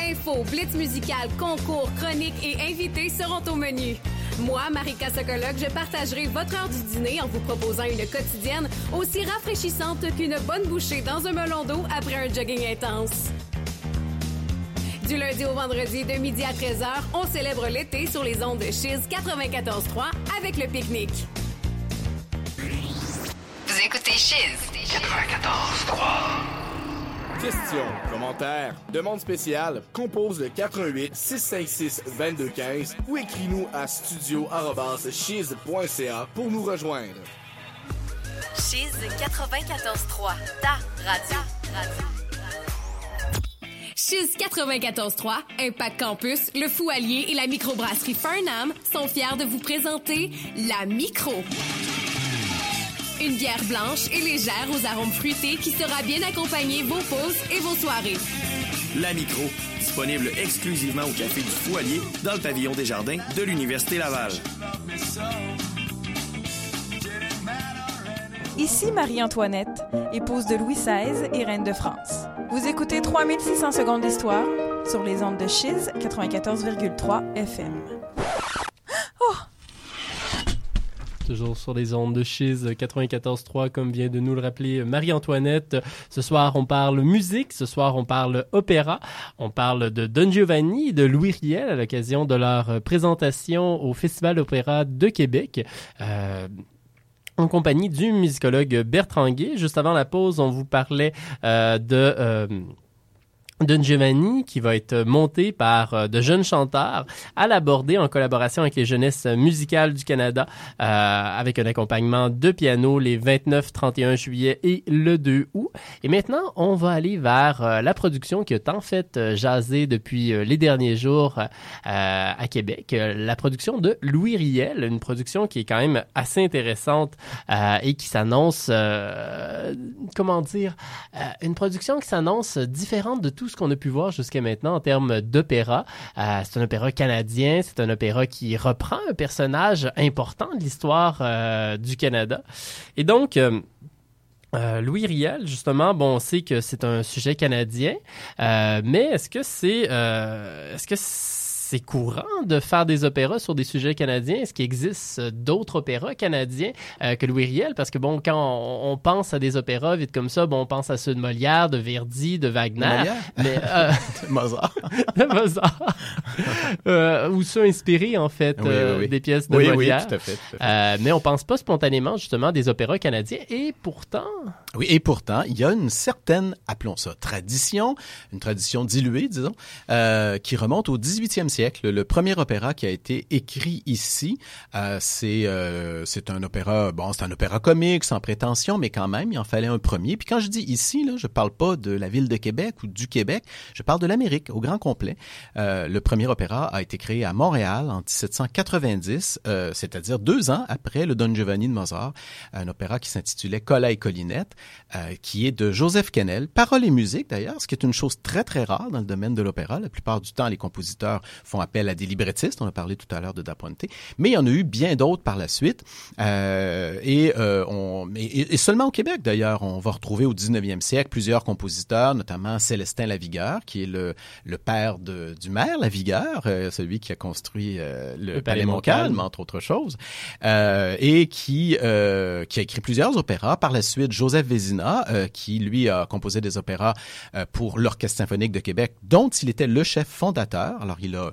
infos, blitz musical, concours, chroniques et invités seront au menu. Moi, Marika Sokoloc, je partagerai votre heure du dîner en vous proposant une quotidienne aussi rafraîchissante qu'une bonne bouchée dans un melon d'eau après un jogging intense. Du lundi au vendredi, de midi à 13h, on célèbre l'été sur les ondes de Chiz 94.3 avec le pique-nique. Chiz 94.3. Questions, commentaires, demandes spéciales, compose le 88 656 2215 ou écris-nous à studio@chiz.ca pour nous rejoindre. Chiz 94.3, ta radio. radio. Chiz 94.3, Impact Campus, le Fou Allier et la microbrasserie Farnham sont fiers de vous présenter la Micro. Une bière blanche et légère aux arômes fruités qui sera bien accompagner vos pauses et vos soirées. La Micro, disponible exclusivement au Café du Foualier dans le pavillon des Jardins de l'Université Laval. Ici Marie-Antoinette, épouse de Louis XVI et reine de France. Vous écoutez 3600 secondes d'histoire sur les ondes de Chiz 94,3 FM. Toujours sur les ondes de Chiz 94.3, comme vient de nous le rappeler Marie-Antoinette. Ce soir, on parle musique. Ce soir, on parle opéra. On parle de Don Giovanni, de Louis Riel à l'occasion de leur présentation au Festival Opéra de Québec. Euh, en compagnie du musicologue Bertrand Guay. Juste avant la pause, on vous parlait euh, de... Euh, Giovanni qui va être monté par euh, de jeunes chanteurs à l'aborder en collaboration avec les jeunesses musicales du Canada euh, avec un accompagnement de piano les 29, 31 juillet et le 2 août. Et maintenant, on va aller vers euh, la production qui est en fait euh, jasé depuis euh, les derniers jours à Québec, la production de Louis Riel, une production qui est quand même assez intéressante et qui s'annonce, comment dire, une production qui s'annonce différente de tout ce qu'on a pu voir jusqu'à maintenant en termes d'opéra. Euh, c'est un opéra canadien, c'est un opéra qui reprend un personnage important de l'histoire euh, du Canada. Et donc... euh, Louis Riel, justement, bon, on sait que c'est un sujet canadien, mais est-ce que c'est est-ce que c'est courant de faire des opéras sur des sujets canadiens? Est-ce qu'il existe euh, d'autres opéras canadiens euh, que Louis Riel? Parce que bon, quand on, on pense à des opéras vite comme ça, bon, on pense à ceux de Molière, de Verdi, de Wagner, Molière? mais euh, Mozart. de Mozart, euh, ou ceux inspirés en fait Oui, oui, oui. des pièces de Oui, oui, Molière? tout à fait. tout à fait. Mais on pense pas spontanément justement des opéras canadiens et pourtant Oui, et pourtant, il y a une certaine, appelons ça, tradition, une tradition diluée, disons, qui remonte au 18e siècle. Le premier opéra qui a été écrit ici, euh, c'est euh, c'est un opéra, bon, c'est un opéra comique, sans prétention, mais quand même, il en fallait un premier. Puis quand je dis ici, là, je parle pas de la ville de Québec ou du Québec, je parle de l'Amérique au grand complet. Euh, le premier opéra a été créé à Montréal en 1790, euh, c'est-à-dire deux ans après le Don Giovanni de Mozart, un opéra qui s'intitulait Cola et Collinette, euh, qui est de Joseph Kennel, paroles et musique d'ailleurs, ce qui est une chose très très rare dans le domaine de l'opéra. La plupart du temps, les compositeurs font appel à des librettistes. On a parlé tout à l'heure de Da Ponte, mais il y en a eu bien d'autres par la suite. Euh, et, euh, on, et, et seulement au Québec d'ailleurs, on va retrouver au 19e siècle plusieurs compositeurs, notamment Célestin Lavigueur, qui est le, le père de, du maire Lavigueur, euh, celui qui a construit euh, le, Le Palais Montcalm, Montcalm. entre autres choses, euh, et qui, euh, qui a écrit plusieurs opéras. Par la suite, Joseph Vézina, euh, qui lui a composé des opéras euh, pour l'Orchestre symphonique de Québec, dont il était le chef fondateur. Alors, il a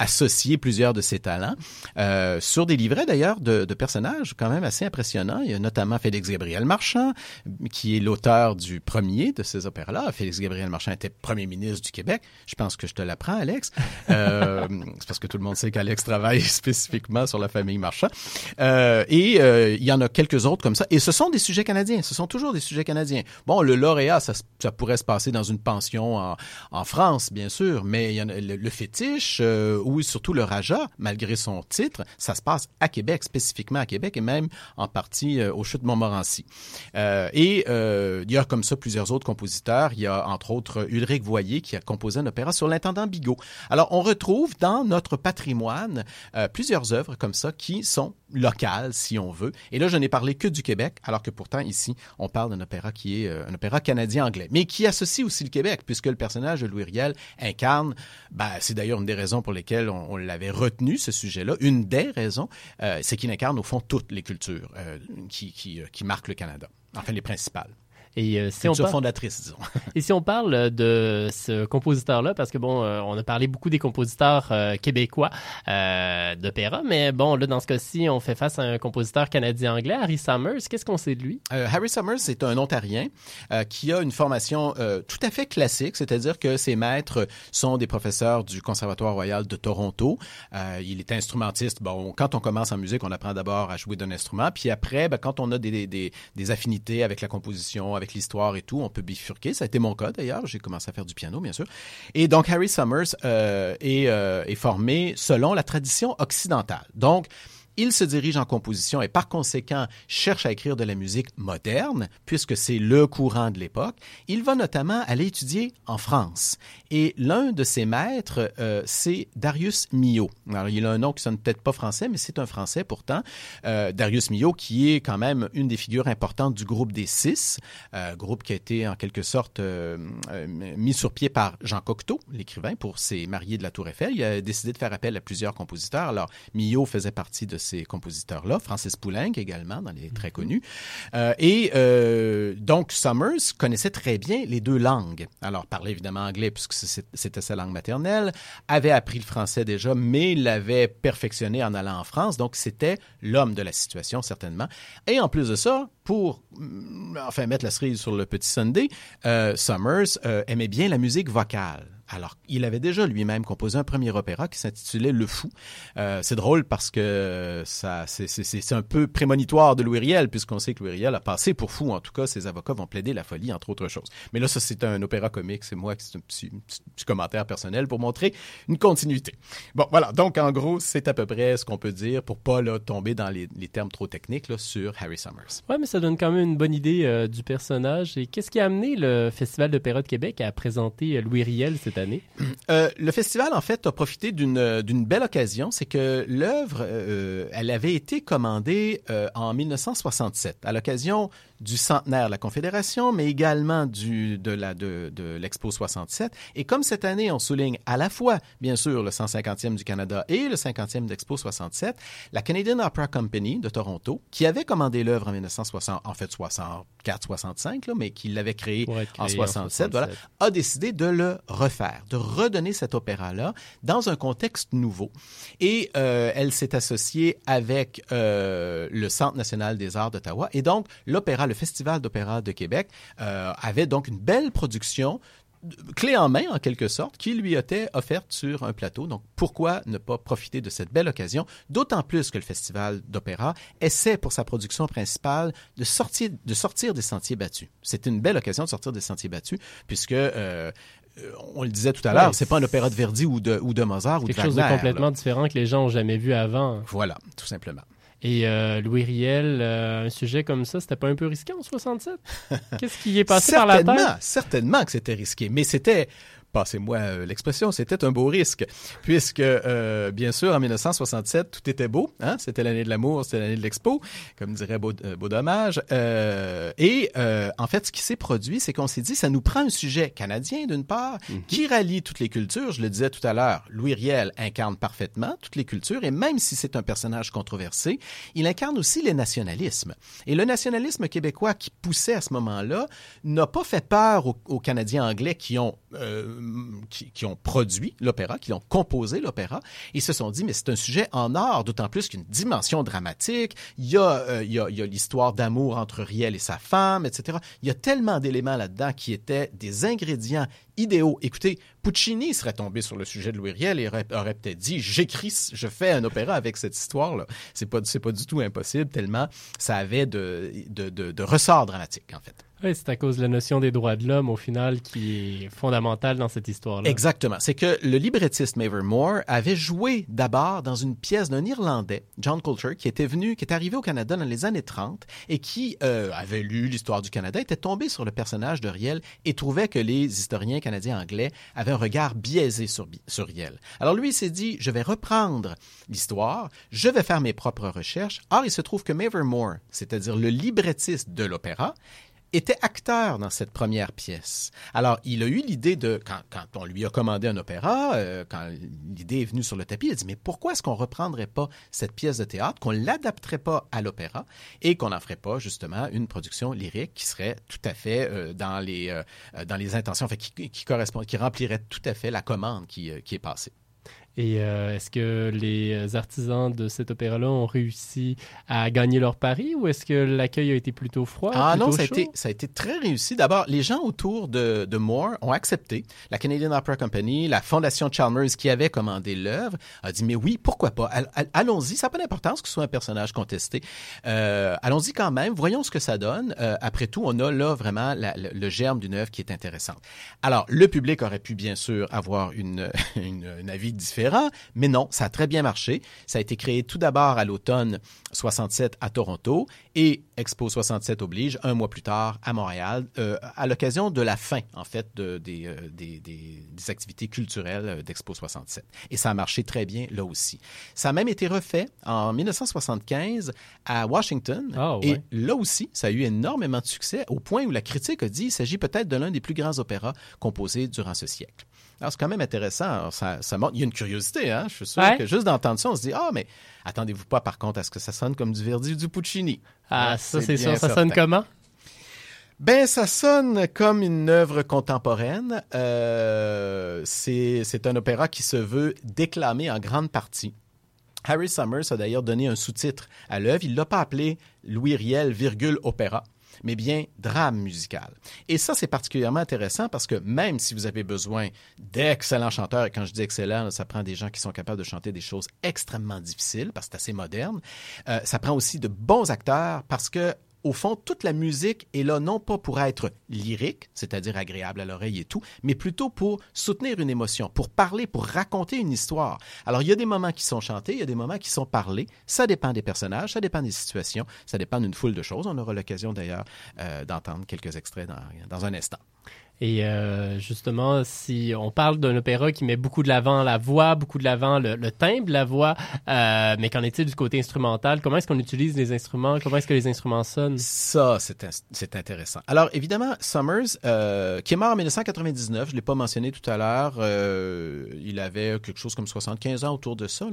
associé plusieurs de ses talents euh, sur des livrets d'ailleurs de, de personnages quand même assez impressionnants. Il y a notamment Félix Gabriel Marchand, qui est l'auteur du premier de ces opéras-là. Félix Gabriel Marchand était premier ministre du Québec. Je pense que je te l'apprends, Alex. Euh, c'est parce que tout le monde sait qu'Alex travaille spécifiquement sur la famille Marchand. Euh, et euh, il y en a quelques autres comme ça. Et ce sont des sujets canadiens. Ce sont toujours des sujets canadiens. Bon, le lauréat, ça, ça pourrait se passer dans une pension en, en France, bien sûr, mais il y en a, le, le fétiche euh, ou surtout le Raja, malgré son titre, ça se passe à Québec, spécifiquement à Québec et même en partie euh, au chute Montmorency temps-ci. Euh, et euh, il y a comme ça plusieurs autres compositeurs. Il y a entre autres Ulrich Voyer qui a composé un opéra sur l'intendant Bigot. Alors on retrouve dans notre patrimoine plusieurs œuvres comme ça qui sont locales, si on veut. Et là, je n'ai parlé que du Québec, alors que pourtant ici, on parle d'un opéra qui est euh, un opéra canadien-anglais, mais qui associe aussi le Québec, puisque le personnage de Louis Riel incarne, ben, c'est d'ailleurs une des raisons pour lesquelles on, l'avait retenu, ce sujet-là. Une des raisons, euh, c'est qu'il incarne au fond toutes les cultures euh, qui, qui, qui marquent le Canada. Enfin, les principales. Et euh, si on parle- fondatrices, disons. Et si on parle de ce compositeur-là, parce que bon, euh, on a parlé beaucoup des compositeurs euh, québécois d'opéra, mais bon, là, dans ce cas-ci, on fait face à un compositeur canadien-anglais, Harry Summers. Qu'est-ce qu'on sait de lui? Harry Summers, c'est un Ontarien qui a une formation tout à fait classique, c'est-à-dire que ses maîtres sont des professeurs du Conservatoire royal de Toronto. Il est instrumentiste. Bon, quand on commence en musique, on apprend d'abord à jouer d'un instrument, puis après, ben, quand on a des, des, des affinités avec la composition, avec l'histoire et tout, on peut bifurquer. Ça a été mon cas d'ailleurs. J'ai commencé à faire du piano, bien sûr. Et donc, Harry Summers euh, est, euh, est formé selon la tradition occidentale. Donc, il se dirige en composition et par conséquent cherche à écrire de la musique moderne, puisque c'est le courant de l'époque. Il va notamment aller étudier en France. Et l'un de ses maîtres, euh, c'est Darius Milhaud. Alors, il a un nom qui sonne peut-être pas français, mais c'est un français pourtant. Euh, Darius Milhaud, qui est quand même une des figures importantes du groupe des Six, euh, groupe qui a été en quelque sorte mis sur pied par Jean Cocteau, l'écrivain, pour ses mariés de la Tour Eiffel. Il a décidé de faire appel à plusieurs compositeurs. Alors, Milhaud faisait partie de compositeurs-là, Francis Poulenc également, dans les très connus. Euh, et euh, donc, Summers connaissait très bien les deux langues. Alors, parlait évidemment anglais puisque c'était sa langue maternelle, avait appris le français déjà, mais l'avait perfectionné en allant en France. Donc, c'était l'homme de la situation, certainement. Et en plus de ça, pour mm, enfin mettre la cerise sur le petit Sunday, euh, Summers aimait bien la musique vocale. Alors, il avait déjà lui-même composé un premier opéra qui s'intitulait Le Fou. Euh, c'est drôle parce que ça, c'est, un peu prémonitoire de Louis Riel, puisqu'on sait que Louis Riel a passé pour fou. En tout cas, ses avocats vont plaider la folie, entre autres choses. Mais là, ça, c'est un opéra comique. C'est moi qui c'est un petit, petit- petit commentaire personnel pour montrer une continuité. Bon, voilà. Donc, en gros, c'est à peu près ce qu'on peut dire pour pas là, tomber dans les, les termes trop techniques là, sur Harry Summers. Ouais, mais ça donne quand même une bonne idée euh, du personnage. Et qu'est-ce qui a amené le Festival d'opéra de Québec à présenter euh, Louis Riel cette Euh, le festival, en fait, a profité d'une euh, belle occasion. C'est que l'œuvre, euh, elle avait été commandée en 1967 à l'occasion du centenaire de la Confédération, mais également du, de la de, de l'Expo 67. Et comme cette année, on souligne à la fois, bien sûr, le 150e du Canada et le 50e d'Expo 67, la Canadian Opera Company de Toronto, qui avait commandé l'œuvre en 1960, en fait 64-65, là, mais qui l'avait créée en créé en 67, voilà, 67. a décidé de le refaire, de redonner cet opéra-là dans un contexte nouveau. Et euh, elle s'est associée avec euh, le Centre national des arts d'Ottawa. Et donc, l'opéra, le Festival d'opéra de Québec, euh, avait donc une belle production clé en main en quelque sorte qui lui était offerte sur un plateau. Donc pourquoi ne pas profiter de cette belle occasion? D'autant plus que le festival d'opéra essaie pour sa production principale de sortir de sortir des sentiers battus. C'est une belle occasion de sortir des sentiers battus puisque euh, euh, on le disait tout à l'heure, Ouais, c'est pas un opéra de Verdi ou de ou de Mozart ou de Quelque chose de là. complètement différent que les gens ont jamais vu avant. Voilà, tout simplement. Et euh, Louis Riel, euh, un sujet comme ça, c'était pas un peu risqué en 67? Qu'est-ce qui est passé par la certainement, tête? certainement que c'était risqué, mais c'était, passez-moi euh, l'expression, c'était un beau risque, puisque euh, bien sûr en 1967 tout était beau, hein? c'était l'année de l'amour, c'était l'année de l'expo, comme dirait Beau, euh, Beau Dommage, Euh, et euh, en fait ce qui s'est produit, c'est qu'on s'est dit ça nous prend un sujet canadien d'une part qui rallie toutes les cultures. Je le disais tout à l'heure, Louis Riel incarne parfaitement toutes les cultures et même si c'est un personnage controversé, il incarne aussi les nationalismes. Et le nationalisme québécois qui poussait à ce moment-là n'a pas fait peur aux, aux Canadiens anglais qui ont, euh, qui, qui ont produit l'opéra, qui ont composé l'opéra. Ils se sont dit, mais c'est un sujet en or, d'autant plus qu'une dimension dramatique. Il y a, euh, il y a, il y a l'histoire d'amour entre Riel et sa femme, etc. Il y a tellement d'éléments là-dedans qui étaient des ingrédients idéaux. Écoutez, Puccini serait tombé sur le sujet de Louis Riel et aurait, peut-être dit j'écris, je fais un opéra avec cette histoire-là. C'est pas, c'est pas du tout impossible tellement ça avait de, de, de, de ressorts dramatiques en fait. Oui, c'est à cause de la notion des droits de l'homme, au final, qui est fondamentale dans cette histoire-là. Exactement. C'est que le librettiste Mavor Moore avait joué d'abord dans une pièce d'un Irlandais, John Coulter, qui était venu, qui est arrivé au Canada dans les années 30 et qui euh, avait lu l'histoire du Canada, était tombé sur le personnage de Riel et trouvait que les historiens canadiens anglais avaient un regard biaisé sur, sur Riel. Alors lui, il s'est dit, je vais reprendre l'histoire, je vais faire mes propres recherches. Or, il se trouve que Mavor Moore, c'est-à-dire le librettiste de l'opéra, était acteur dans cette première pièce. Alors, il a eu l'idée de, quand, quand, on lui a commandé un opéra, euh, quand l'idée est venue sur le tapis, il a dit, mais pourquoi est-ce qu'on reprendrait pas cette pièce de théâtre, qu'on l'adapterait pas à l'opéra et qu'on n'en ferait pas justement une production lyrique qui serait tout à fait euh, dans, les, euh, dans les intentions, enfin, qui, correspond, qui remplirait tout à fait la commande qui, qui est passée? Et euh, est-ce que les artisans de cet opéra-là ont réussi à gagner leur pari ou est-ce que l'accueil a été plutôt froid? Ah plutôt non, ça a, été, ça a été très réussi. D'abord, les gens autour de, de Moore ont accepté. La Canadian Opera Company, la Fondation Chalmers qui avait commandé l'œuvre, a dit, mais oui, pourquoi pas? All- all- Allons-y, ça n'a pas d'importance que ce soit un personnage contesté. Euh, Allons-y quand même, voyons ce que ça donne. Euh, après tout, on a là vraiment la- le, le germe d'une œuvre qui est intéressante. Alors, le public aurait pu bien sûr avoir une, une, un avis différent, mais non, ça a très bien marché. Ça a été créé tout d'abord à l'automne 67 à Toronto et Expo 67 oblige un mois plus tard à Montréal euh, à l'occasion de la fin en fait de, des, euh, des, des, des activités culturelles euh, d'Expo 67. Et ça a marché très bien là aussi. Ça a même été refait en 1975 à Washington Ah, ouais. et là aussi ça a eu énormément de succès au point où la critique a dit il s'agit peut-être de l'un des plus grands opéras composés durant ce siècle. Alors, c'est quand même intéressant. Alors, ça, ça montre, il y a une curiosité, hein. Je suis sûr Ouais. que juste d'entendre ça, on se dit, ah, mais attendez-vous pas, par contre, à ce que ça sonne comme du Verdi ou du Puccini? Ah, Ouais, ça, c'est sûr. Ça sonne comment? Ben, ça sonne comme une œuvre contemporaine. Euh, c'est, un opéra qui se veut déclamé en grande partie. Harry Summers a d'ailleurs donné un sous-titre à l'œuvre. Il l'a pas appelé Louis Riel, virgule, opéra, mais bien drame musical. Et ça, c'est particulièrement intéressant parce que même si vous avez besoin d'excellents chanteurs, et quand je dis excellents, ça prend des gens qui sont capables de chanter des choses extrêmement difficiles parce que c'est assez moderne, euh, ça prend aussi de bons acteurs parce que au fond, toute la musique est là non pas pour être lyrique, c'est-à-dire agréable à l'oreille et tout, mais plutôt pour soutenir une émotion, pour parler, pour raconter une histoire. Alors, il y a des moments qui sont chantés, il y a des moments qui sont parlés. Ça dépend des personnages, ça dépend des situations, ça dépend d'une foule de choses. On aura l'occasion d'ailleurs euh, d'entendre quelques extraits dans, dans un instant. Et euh, justement, si on parle d'un opéra qui met beaucoup de l'avant la voix, beaucoup de l'avant le, le timbre la voix, euh, mais qu'en est-il du côté instrumental? Comment est-ce qu'on utilise les instruments? Comment est-ce que les instruments sonnent? Ça, c'est in- c'est intéressant. Alors, évidemment, Summers, euh, qui est mort en 1999, je ne l'ai pas mentionné tout à l'heure, il avait quelque chose comme 75 ans autour de ça.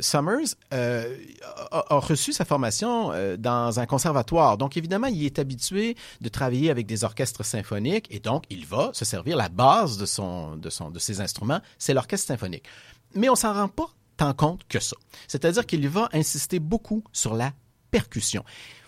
Summers a, a reçu sa formation dans un conservatoire. Donc, évidemment, il est habitué de travailler avec des orchestres symphoniques et donc, il va se servir la base de, son, de, son, de ses instruments, c'est l'orchestre symphonique. Mais on s'en rend pas tant compte que ça. C'est-à-dire qu'il va insister beaucoup sur la percussion.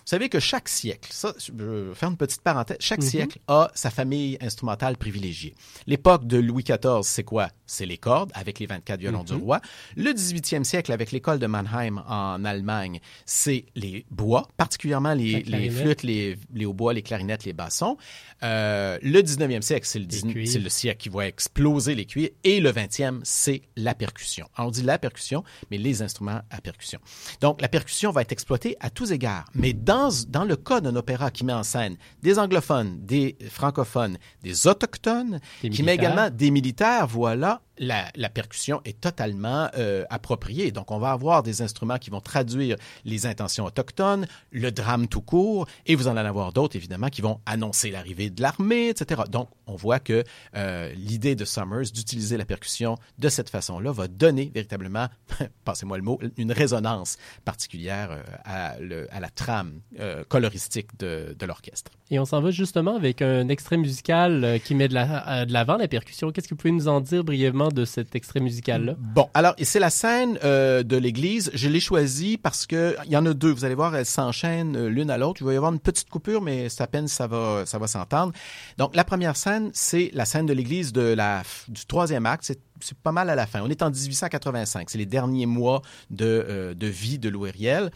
Vous savez que chaque siècle, ça, je vais faire une petite parenthèse, chaque Mhm. siècle a sa famille instrumentale privilégiée. L'époque de Louis XIV, c'est quoi? C'est les cordes avec les 24 violons du Mhm. roi. Le 18e siècle, avec l'école de Mannheim en Allemagne, c'est les bois, particulièrement les, flûtes, les, les hautbois, les clarinettes, les bassons. Euh, le 19e siècle, c'est le, Les 19 cuivres. c'est le siècle qui va exploser les cuirs. Et le 20e, c'est la percussion. Alors, on dit la percussion, mais les instruments à percussion. Donc, la percussion va être exploitée à tous égards. Mais dans, dans le cas d'un opéra qui met en scène des anglophones, des francophones, des autochtones, Des qui met également des militaires, voilà, la, la percussion est totalement euh, appropriée. Donc, on va avoir des instruments qui vont traduire les intentions autochtones, le drame tout court, et vous en allez avoir d'autres, évidemment, qui vont annoncer l'arrivée de l'armée, etc. Donc, on voit que euh, l'idée de Summers d'utiliser la percussion de cette façon-là va donner véritablement, passez-moi le mot, une résonance particulière euh, à, la trame coloristique de, l'orchestre. Et on s'en va justement avec un extrait musical qui met de la- de l'avant la percussion. Qu'est-ce que vous pouvez nous en dire brièvement de cet extrait musical-là? Bon, alors c'est la scène euh, de l'église. Je l'ai choisie parce que il y en a deux. Vous allez voir, elles s'enchaînent euh, l'une à l'autre. Il va y avoir une petite coupure, mais à peine ça va ça va s'entendre. Donc la première scène, c'est la scène de l'église du troisième acte. C'est c'est pas mal à la fin. On est en 1885. C'est les derniers mois de, euh, de vie de Louis Riel.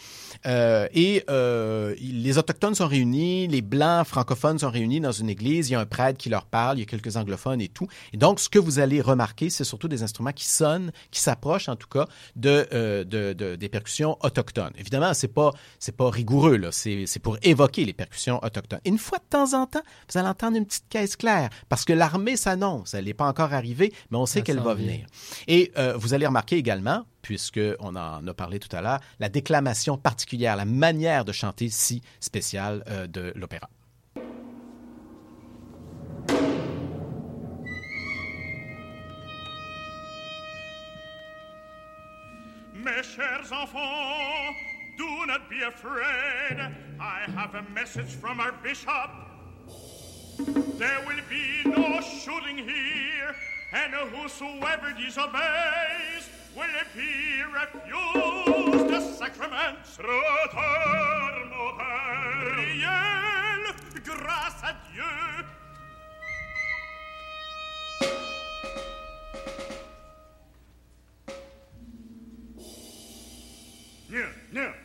Euh, et euh, les Autochtones sont réunis, les Blancs francophones sont réunis dans une église. Il y a un prêtre qui leur parle, il y a quelques anglophones et tout. Et donc, ce que vous allez remarquer, c'est surtout des instruments qui sonnent, qui s'approchent en tout cas de, euh, de, de- des percussions autochtones. Évidemment, c'est pas c'est pas rigoureux là. C'est c'est pour évoquer les percussions autochtones. Une fois de temps en temps, vous allez entendre une petite caisse claire parce que l'armée s'annonce. Elle n'est pas encore arrivée, mais on sait qu'elle va vient. venir. Et euh, vous allez remarquer également, puisque on en a parlé tout à l'heure, la déclamation particulière, la manière de chanter si spéciale euh, de l'opéra. Mes chers enfants, do not be afraid. I have a message from our bishop. There will be no shooting here, and whosoever disobeys will be refused the sacraments. Rotar motar. Riel, grâce à Dieu. Bien, bien.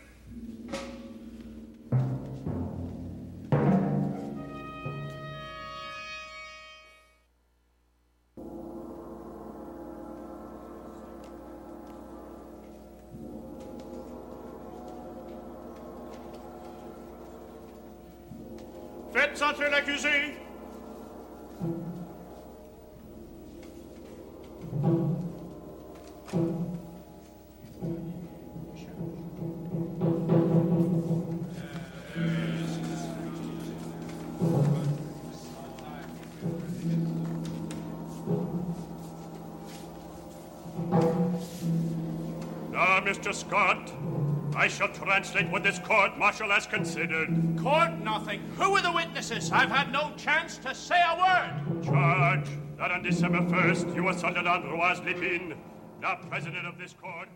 Faites entrer l'accusé. I shall translate what this court martial has considered. Court nothing. Who are the witnesses? I've had no chance to say a word. Charge that on December 1st you assaulted Ambroise Lipin, now president of this court.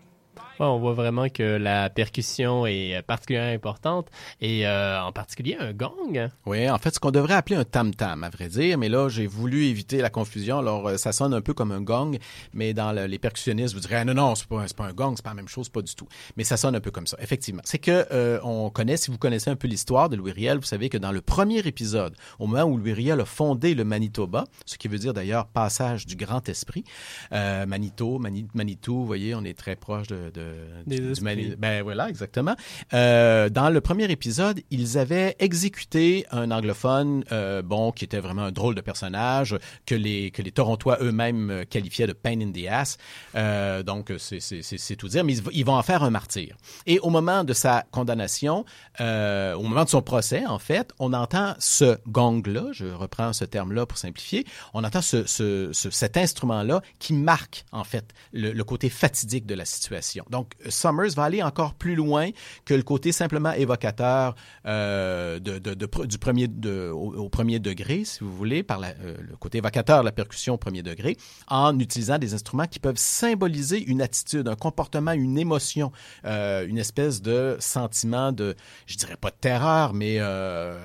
On voit vraiment que la percussion est euh, particulièrement importante et euh, en particulier un gong. Oui, en fait, ce qu'on devrait appeler un tam-tam, à vrai dire, mais là, j'ai voulu éviter la confusion. Alors, euh, ça sonne un peu comme un gong, mais dans le- les percussionnistes, vous direz, ah, non, non, c'est pas, pas un gong, c'est pas la même chose, pas du tout. Mais ça sonne un peu comme ça, effectivement. C'est que euh, on connaît, si vous connaissez un peu l'histoire de Louis Riel, vous savez que dans le premier épisode, au moment où Louis Riel a fondé le Manitoba, ce qui veut dire d'ailleurs passage du grand esprit, euh, Manito, Mani- Manitou, vous voyez, on est très proche de, de- Des du, du esprits. Mani- ben voilà, exactement. Euh, dans le premier épisode, ils avaient exécuté un anglophone, euh, bon, qui était vraiment un drôle de personnage, que les que les Torontois eux-mêmes euh, qualifiaient de pain in the ass. Euh, donc c'est c'est c'est c'est tout dire, mais ils, ils vont en faire un martyr. Et au moment de sa condamnation, euh, au moment de son procès, en fait, on entend ce gong-là, je reprends ce terme-là pour simplifier, on entend ce, ce, ce- cet instrument-là qui marque, en fait, le, le côté fatidique de la situation. Donc, Summers va aller encore plus loin que le côté simplement évocateur euh, du premier, au, premier degré, si vous voulez, par euh, le côté évocateur de la percussion au premier degré, en utilisant des instruments qui peuvent symboliser une attitude, un comportement, une émotion, euh, une espèce de sentiment de, je dirais pas de terreur, mais euh,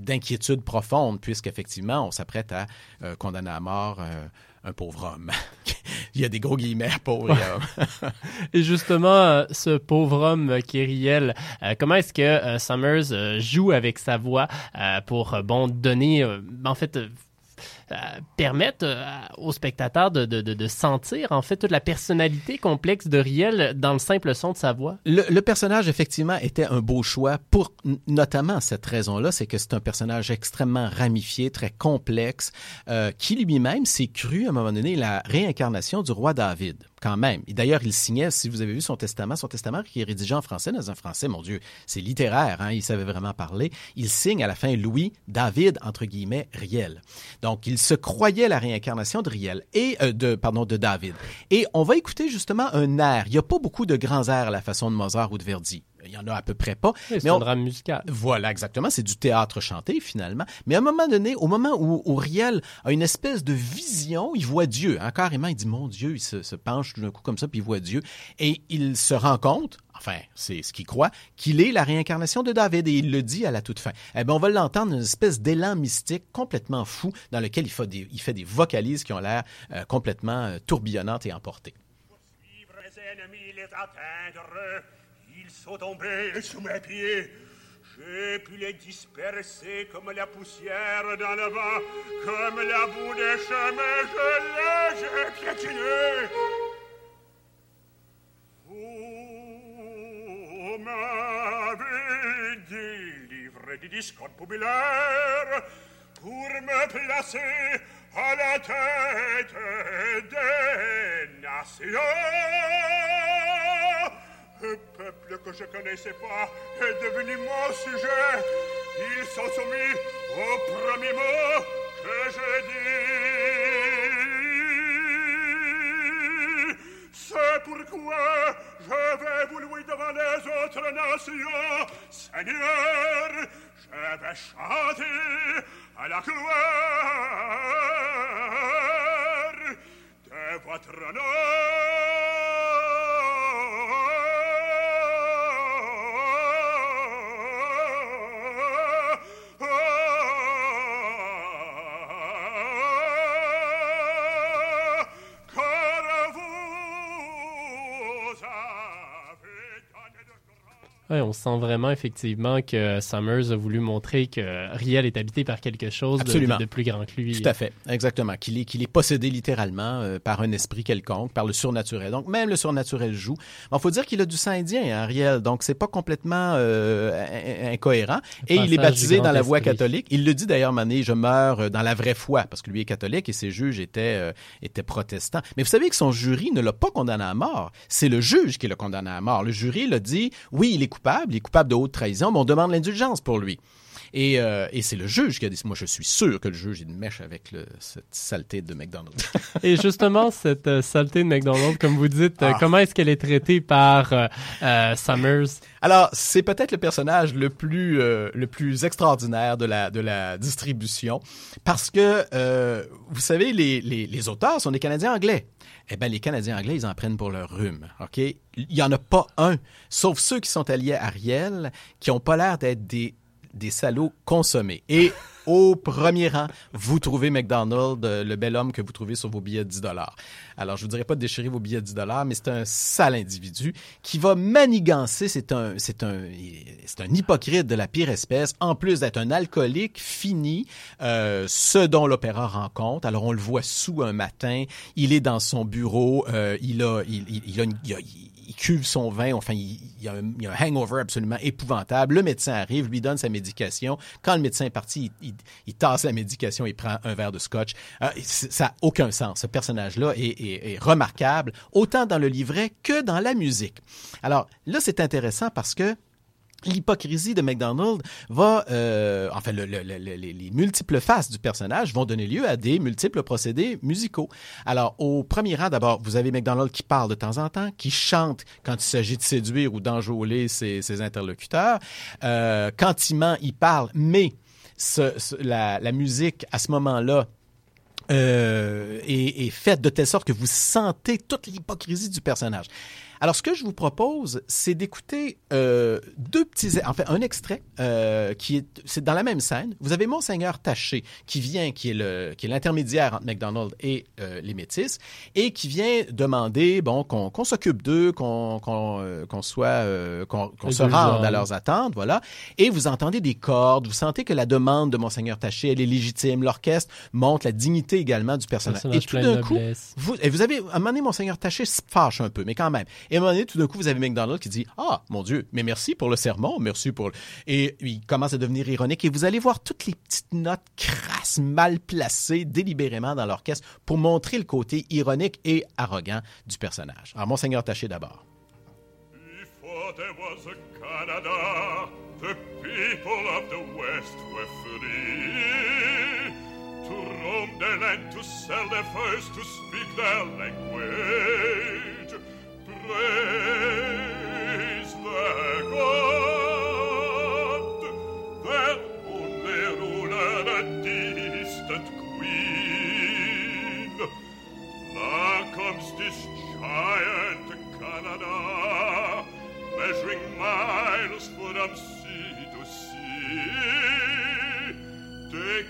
d'inquiétude profonde, puisqu'effectivement, on s'apprête à condamner à mort un pauvre homme. Il y a des gros guillemets, pauvre homme. Et justement, euh, ce pauvre homme euh, qui est Riel, euh, comment est-ce que Summers joue avec sa voix pour, bon, donner, en fait, euh, permettre euh, aux spectateurs de, sentir, en fait, toute la personnalité complexe de Riel dans le simple son de sa voix? Le, personnage, effectivement, était un beau choix pour notamment cette raison-là, c'est que c'est un personnage extrêmement ramifié, très complexe, euh, qui lui-même s'est cru, à un moment donné, la réincarnation du roi David, quand même. Et d'ailleurs, il signait, si vous avez vu son testament, son testament qui est rédigé en français, dans un français, mon Dieu, c'est littéraire, hein, il savait vraiment parler. Il signe à la fin Louis David, entre guillemets, Riel. Donc, il se croyait la réincarnation de Riel et euh, de pardon de David. Et on va écouter justement un air. Il n'y a pas beaucoup de grands airs à la façon de Mozart ou de Verdi. Il y en a à peu près pas. Oui, c'est Mais un on- drame musical. Voilà, exactement. C'est du théâtre chanté, finalement. Mais à un moment donné, au moment où Uriel a une espèce de vision, il voit Dieu. Hein, carrément, il dit, mon Dieu, il se, se penche tout d'un coup comme ça, puis il voit Dieu. Et il se rend compte, enfin, c'est ce qu'il croit, qu'il est la réincarnation de David. Et il le dit à la toute fin. Eh bien, on va l'entendre, une espèce d'élan mystique complètement fou, dans lequel il fait des, il fait des vocalises qui ont l'air euh, complètement euh, tourbillonnantes et emportées. Suivre les ennemis, les atteindre. Sont tombés sous mes pieds. J'ai pu les disperser comme la poussière dans le vent, comme la boue des chemins, je les ai piétinés. Vous m'avez délivré du discorde populaire pour me placer à la tête des nations. Que je connaissais pas est devenu mon sujet. Ils sont soumis au premier mot que je dis. C'est pourquoi je vais vous louer devant les autres nations. Seigneur, je vais chanter à la gloire de votre nom. Ouais, on sent vraiment effectivement que Summers a voulu montrer que Riel est habité par quelque chose de, plus grand que lui. Tout à fait, exactement. Qu'il est, qu'il est possédé littéralement euh, par un esprit quelconque, par le surnaturel. Donc même le surnaturel joue. Il faut dire qu'il a du sang indien, hein, Ariel. Donc c'est pas complètement euh, in- incohérent. Et il est baptisé dans la voie esprit. catholique. Il le dit d'ailleurs, Mané, je meurs euh, dans la vraie foi, parce que lui est catholique et ses juges étaient, euh, étaient protestants. Mais vous savez que son jury ne l'a pas condamné à mort. C'est le juge qui l'a condamné à mort. Le jury l'a dit, oui, il est coupable, il est coupable de haute trahison, mais on demande l'indulgence pour lui. Et, euh, et c'est le juge qui a dit, moi je suis sûr que le juge, il mèche avec le, cette saleté de McDonald's. Et justement, cette euh, saleté de McDonald's, comme vous dites, euh, Ah. comment est-ce qu'elle est traitée par Summers? Alors, c'est peut-être le personnage le plus, le plus extraordinaire de la, de la distribution parce que, vous savez, les, les, les auteurs sont des Canadiens anglais. Eh bien, les Canadiens anglais, ils en prennent pour leur rhume, OK? Il n'y en a pas un, sauf ceux qui sont alliés à Ariel, qui n'ont pas l'air d'être des, des salauds consommés. Et au premier rang, vous trouvez McDonald, euh, le bel homme que vous trouvez sur vos billets de 10 Alors, je vous dirais pas de déchirer vos billets de 10 mais c'est un sale individu qui va manigancer. C'est un, c'est un, c'est un hypocrite de la pire espèce. En plus d'être un alcoolique fini, euh, ce dont l'opéra rend compte. Alors, on le voit sous un matin. Il est dans son bureau. euh, il a, il a une- il a- il- cuve son vin, enfin, il, y a un, hangover absolument épouvantable. Le médecin arrive, lui donne sa médication. Quand le médecin est parti, il, tasse la médication, il prend un verre de scotch. Euh, ça n'a aucun sens. Ce personnage-là est- est remarquable, autant dans le livret que dans la musique. Alors là, c'est intéressant parce que L'hypocrisie de McDonald va, euh, enfin, le- le- le- le- les, les multiples faces du personnage vont donner lieu à des multiples procédés musicaux. Alors, au premier rang, d'abord, vous avez McDonald qui parle de temps en temps, qui chante quand il s'agit de séduire ou d'enjôler ses, interlocuteurs. Euh, quand il ment, il parle, mais la, musique, à ce moment-là, euh, est faite de telle sorte que vous sentez toute l'hypocrisie du personnage. Alors, ce que je vous propose, c'est d'écouter euh, deux petits, enfin un extrait euh, qui est, c'est dans la même scène. Vous avez Monseigneur Taché qui vient, qui est le, qui est l'intermédiaire entre McDonald et euh, les Métis, et qui vient demander, bon, qu'on qu'on s'occupe d'eux, qu'on qu'on euh, qu'on soit, euh, qu'on qu'on se rende à leurs attentes, voilà. Et vous entendez des cordes, vous sentez que la demande de Monseigneur Taché, elle est légitime. L'orchestre montre la dignité également du personnage. Personnage et tout d'un coup, vous, et vous avez, à un moment donné, Monseigneur Taché se fâche un peu, mais quand même. Et à un moment donné, tout d'un coup, vous avez McDonald qui dit Ah, mon Dieu, mais merci pour le sermon, merci pour. Et il commence à devenir ironique. Et vous allez voir toutes les petites notes crasses, mal placées, délibérément dans l'orchestre pour montrer le côté ironique et arrogant du personnage. Alors, Monseigneur Taché d'abord. The people of the West were free to roam their land, to sell their furs, to speak their language.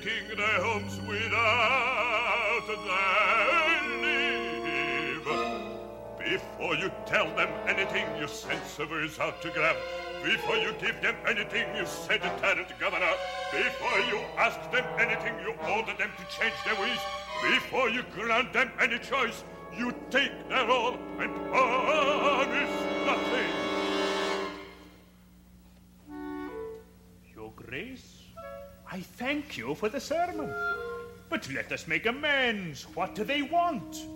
Taking their homes without leave. Before you tell them anything, you send servers out to grab. Before you give them anything, you send a tyrant governor. Before you ask them anything, you order them to change their ways. Before you grant them any choice, you take their all and promise nothing. Your Grace, I thank you for the sermon. But let us make amends. What do they want?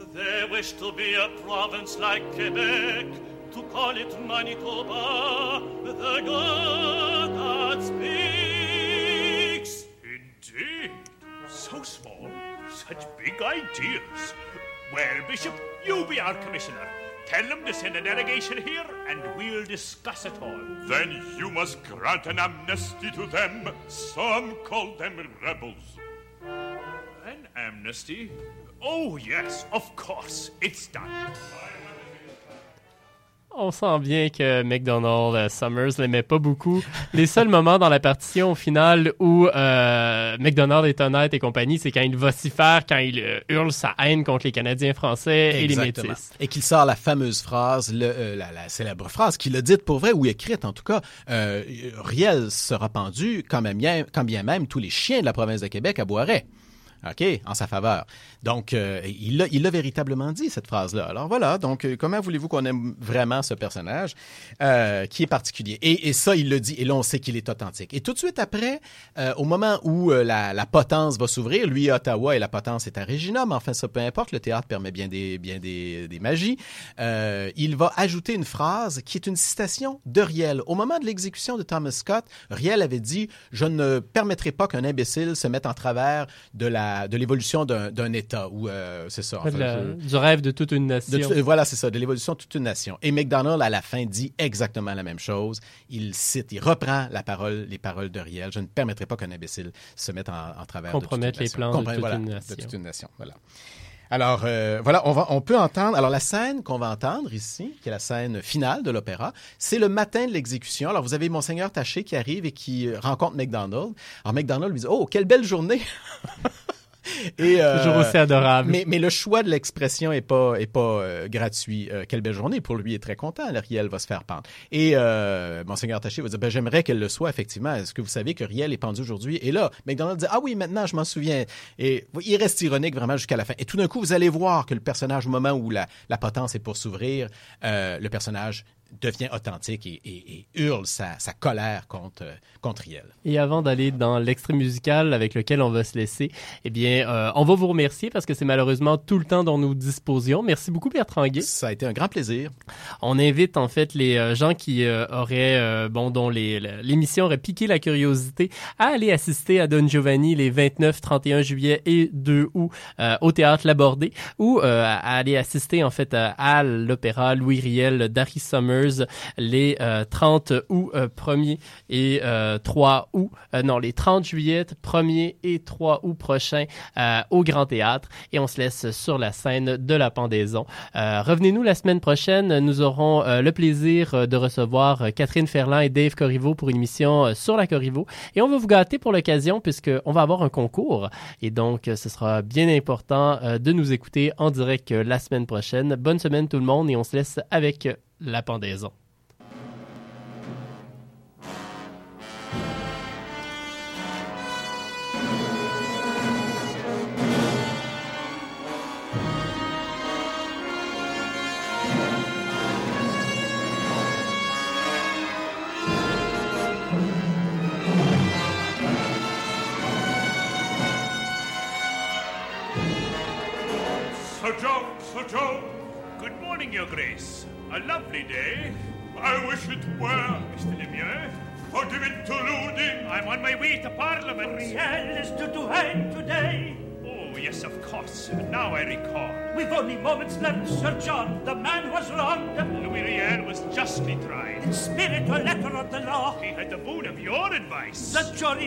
They wish to be a province like Quebec, to call it Manitoba. The good God speaks. Indeed. So small, such big ideas. Well, Bishop, you be our commissioner. Tell them to send a delegation here and we'll discuss it all. Then you must grant an amnesty to them. Some call them rebels. An amnesty? Oh, yes, of course. It's done. On sent bien que McDonald euh, Summers l'aimait pas beaucoup. Les seuls moments dans la partition au final où euh, McDonald est honnête et compagnie, c'est quand il vocifère, quand il euh, hurle sa haine contre les Canadiens français et les métis. Et qu'il sort la fameuse phrase, le, euh, la, la célèbre phrase qu'il a dite pour vrai ou écrite en tout cas. Euh, Riel sera pendu quand, même quand bien même tous les chiens de la province de Québec aboieraient. OK, en sa faveur. Donc, euh, il l'a véritablement dit, cette phrase-là. Alors voilà, donc euh, comment voulez-vous qu'on aime vraiment ce personnage euh, qui est particulier? Et, ça, il le dit, et là, on sait qu'il est authentique. Et tout de suite après, au moment où la, potence va s'ouvrir, lui Ottawa et la potence est à Regina, mais enfin, ça peu importe, le théâtre permet bien des, des, magies, il va ajouter une phrase qui est une citation de Riel. Au moment de l'exécution de Thomas Scott, Riel avait dit « Je ne permettrai pas qu'un imbécile se mette en travers de la de l'évolution d'un État. » ou euh, c'est ça. De la- je- du rêve de toute une nation. de voilà, c'est ça, de l'évolution de toute une nation. Et McDonald, à la fin, dit exactement la même chose. Il cite, il reprend la parole, les paroles de Riel. Je ne permettrai pas qu'un imbécile se mette en, en travers Compromettre de toute une les nation. plans de toute voilà, une de nation. toute une nation. Voilà. Alors, euh, voilà, on, va, on peut entendre. Alors, la scène qu'on va entendre ici, qui est la scène finale de l'opéra, c'est le matin de l'exécution. Alors, vous avez Monseigneur Taché qui arrive et qui rencontre McDonald. Alors, McDonald lui dit Oh, quelle belle journée Et, euh, Toujours aussi adorable. Mais, mais le choix de l'expression est pas est pas euh, gratuit. Euh, quelle belle journée pour lui, il est très content. Riel va se faire pendre. Et monseigneur Taché va dire ben j'aimerais qu'elle le soit effectivement. Est-ce que vous savez que Riel est pendu aujourd'hui? Et là, McDonald dit ah oui maintenant je m'en souviens. Et il reste ironique vraiment jusqu'à la fin. Et tout d'un coup vous allez voir que le personnage au moment où la, la potence est pour s'ouvrir, le personnage devient authentique et, et- et hurle sa, sa colère contre euh, contre Riel. Et avant d'aller dans l'extrait musical avec lequel on va se laisser, eh bien, euh, on va vous remercier parce que c'est malheureusement tout le temps dont nous disposions. Merci beaucoup, Bertrand Guay. Ça a été un grand plaisir. On invite en fait les euh, gens qui euh, auraient, euh, bon, dont l'émission aurait piqué la curiosité, à aller assister à Don Giovanni les 29, 31 juillet et 2 août euh, au théâtre Labordé, ou euh, à aller assister en fait à, à l'opéra Louis Riel d'Harry Les euh, 30 août euh, 1er et euh, 3 août, euh, non, les 30 juillet 1er et 3 août prochains euh, au Grand Théâtre et on se laisse sur la scène de la pendaison. Revenez-nous la semaine prochaine. Nous aurons le plaisir de recevoir Catherine Ferland et Dave Corriveau pour une émission sur la Corriveau. Et on va vous gâter pour l'occasion puisqu'on va avoir un concours. Et donc, ce sera bien important de nous écouter en direct la semaine prochaine. Bonne semaine tout le monde et on se laisse avec la pendaison. Sir John, Sir John, Good morning, Your Grace. A lovely day. I wish it were. Mr. Lemieux, Forgive interluding. I'm on my way to Parliament. Riel is to do hang today. Oh, yes, of course. Now I recall. We've only moments left, Sir John. The man was wronged. Louis Riel was justly tried. In spirit or letter of the law. He had the boon of your advice. The jury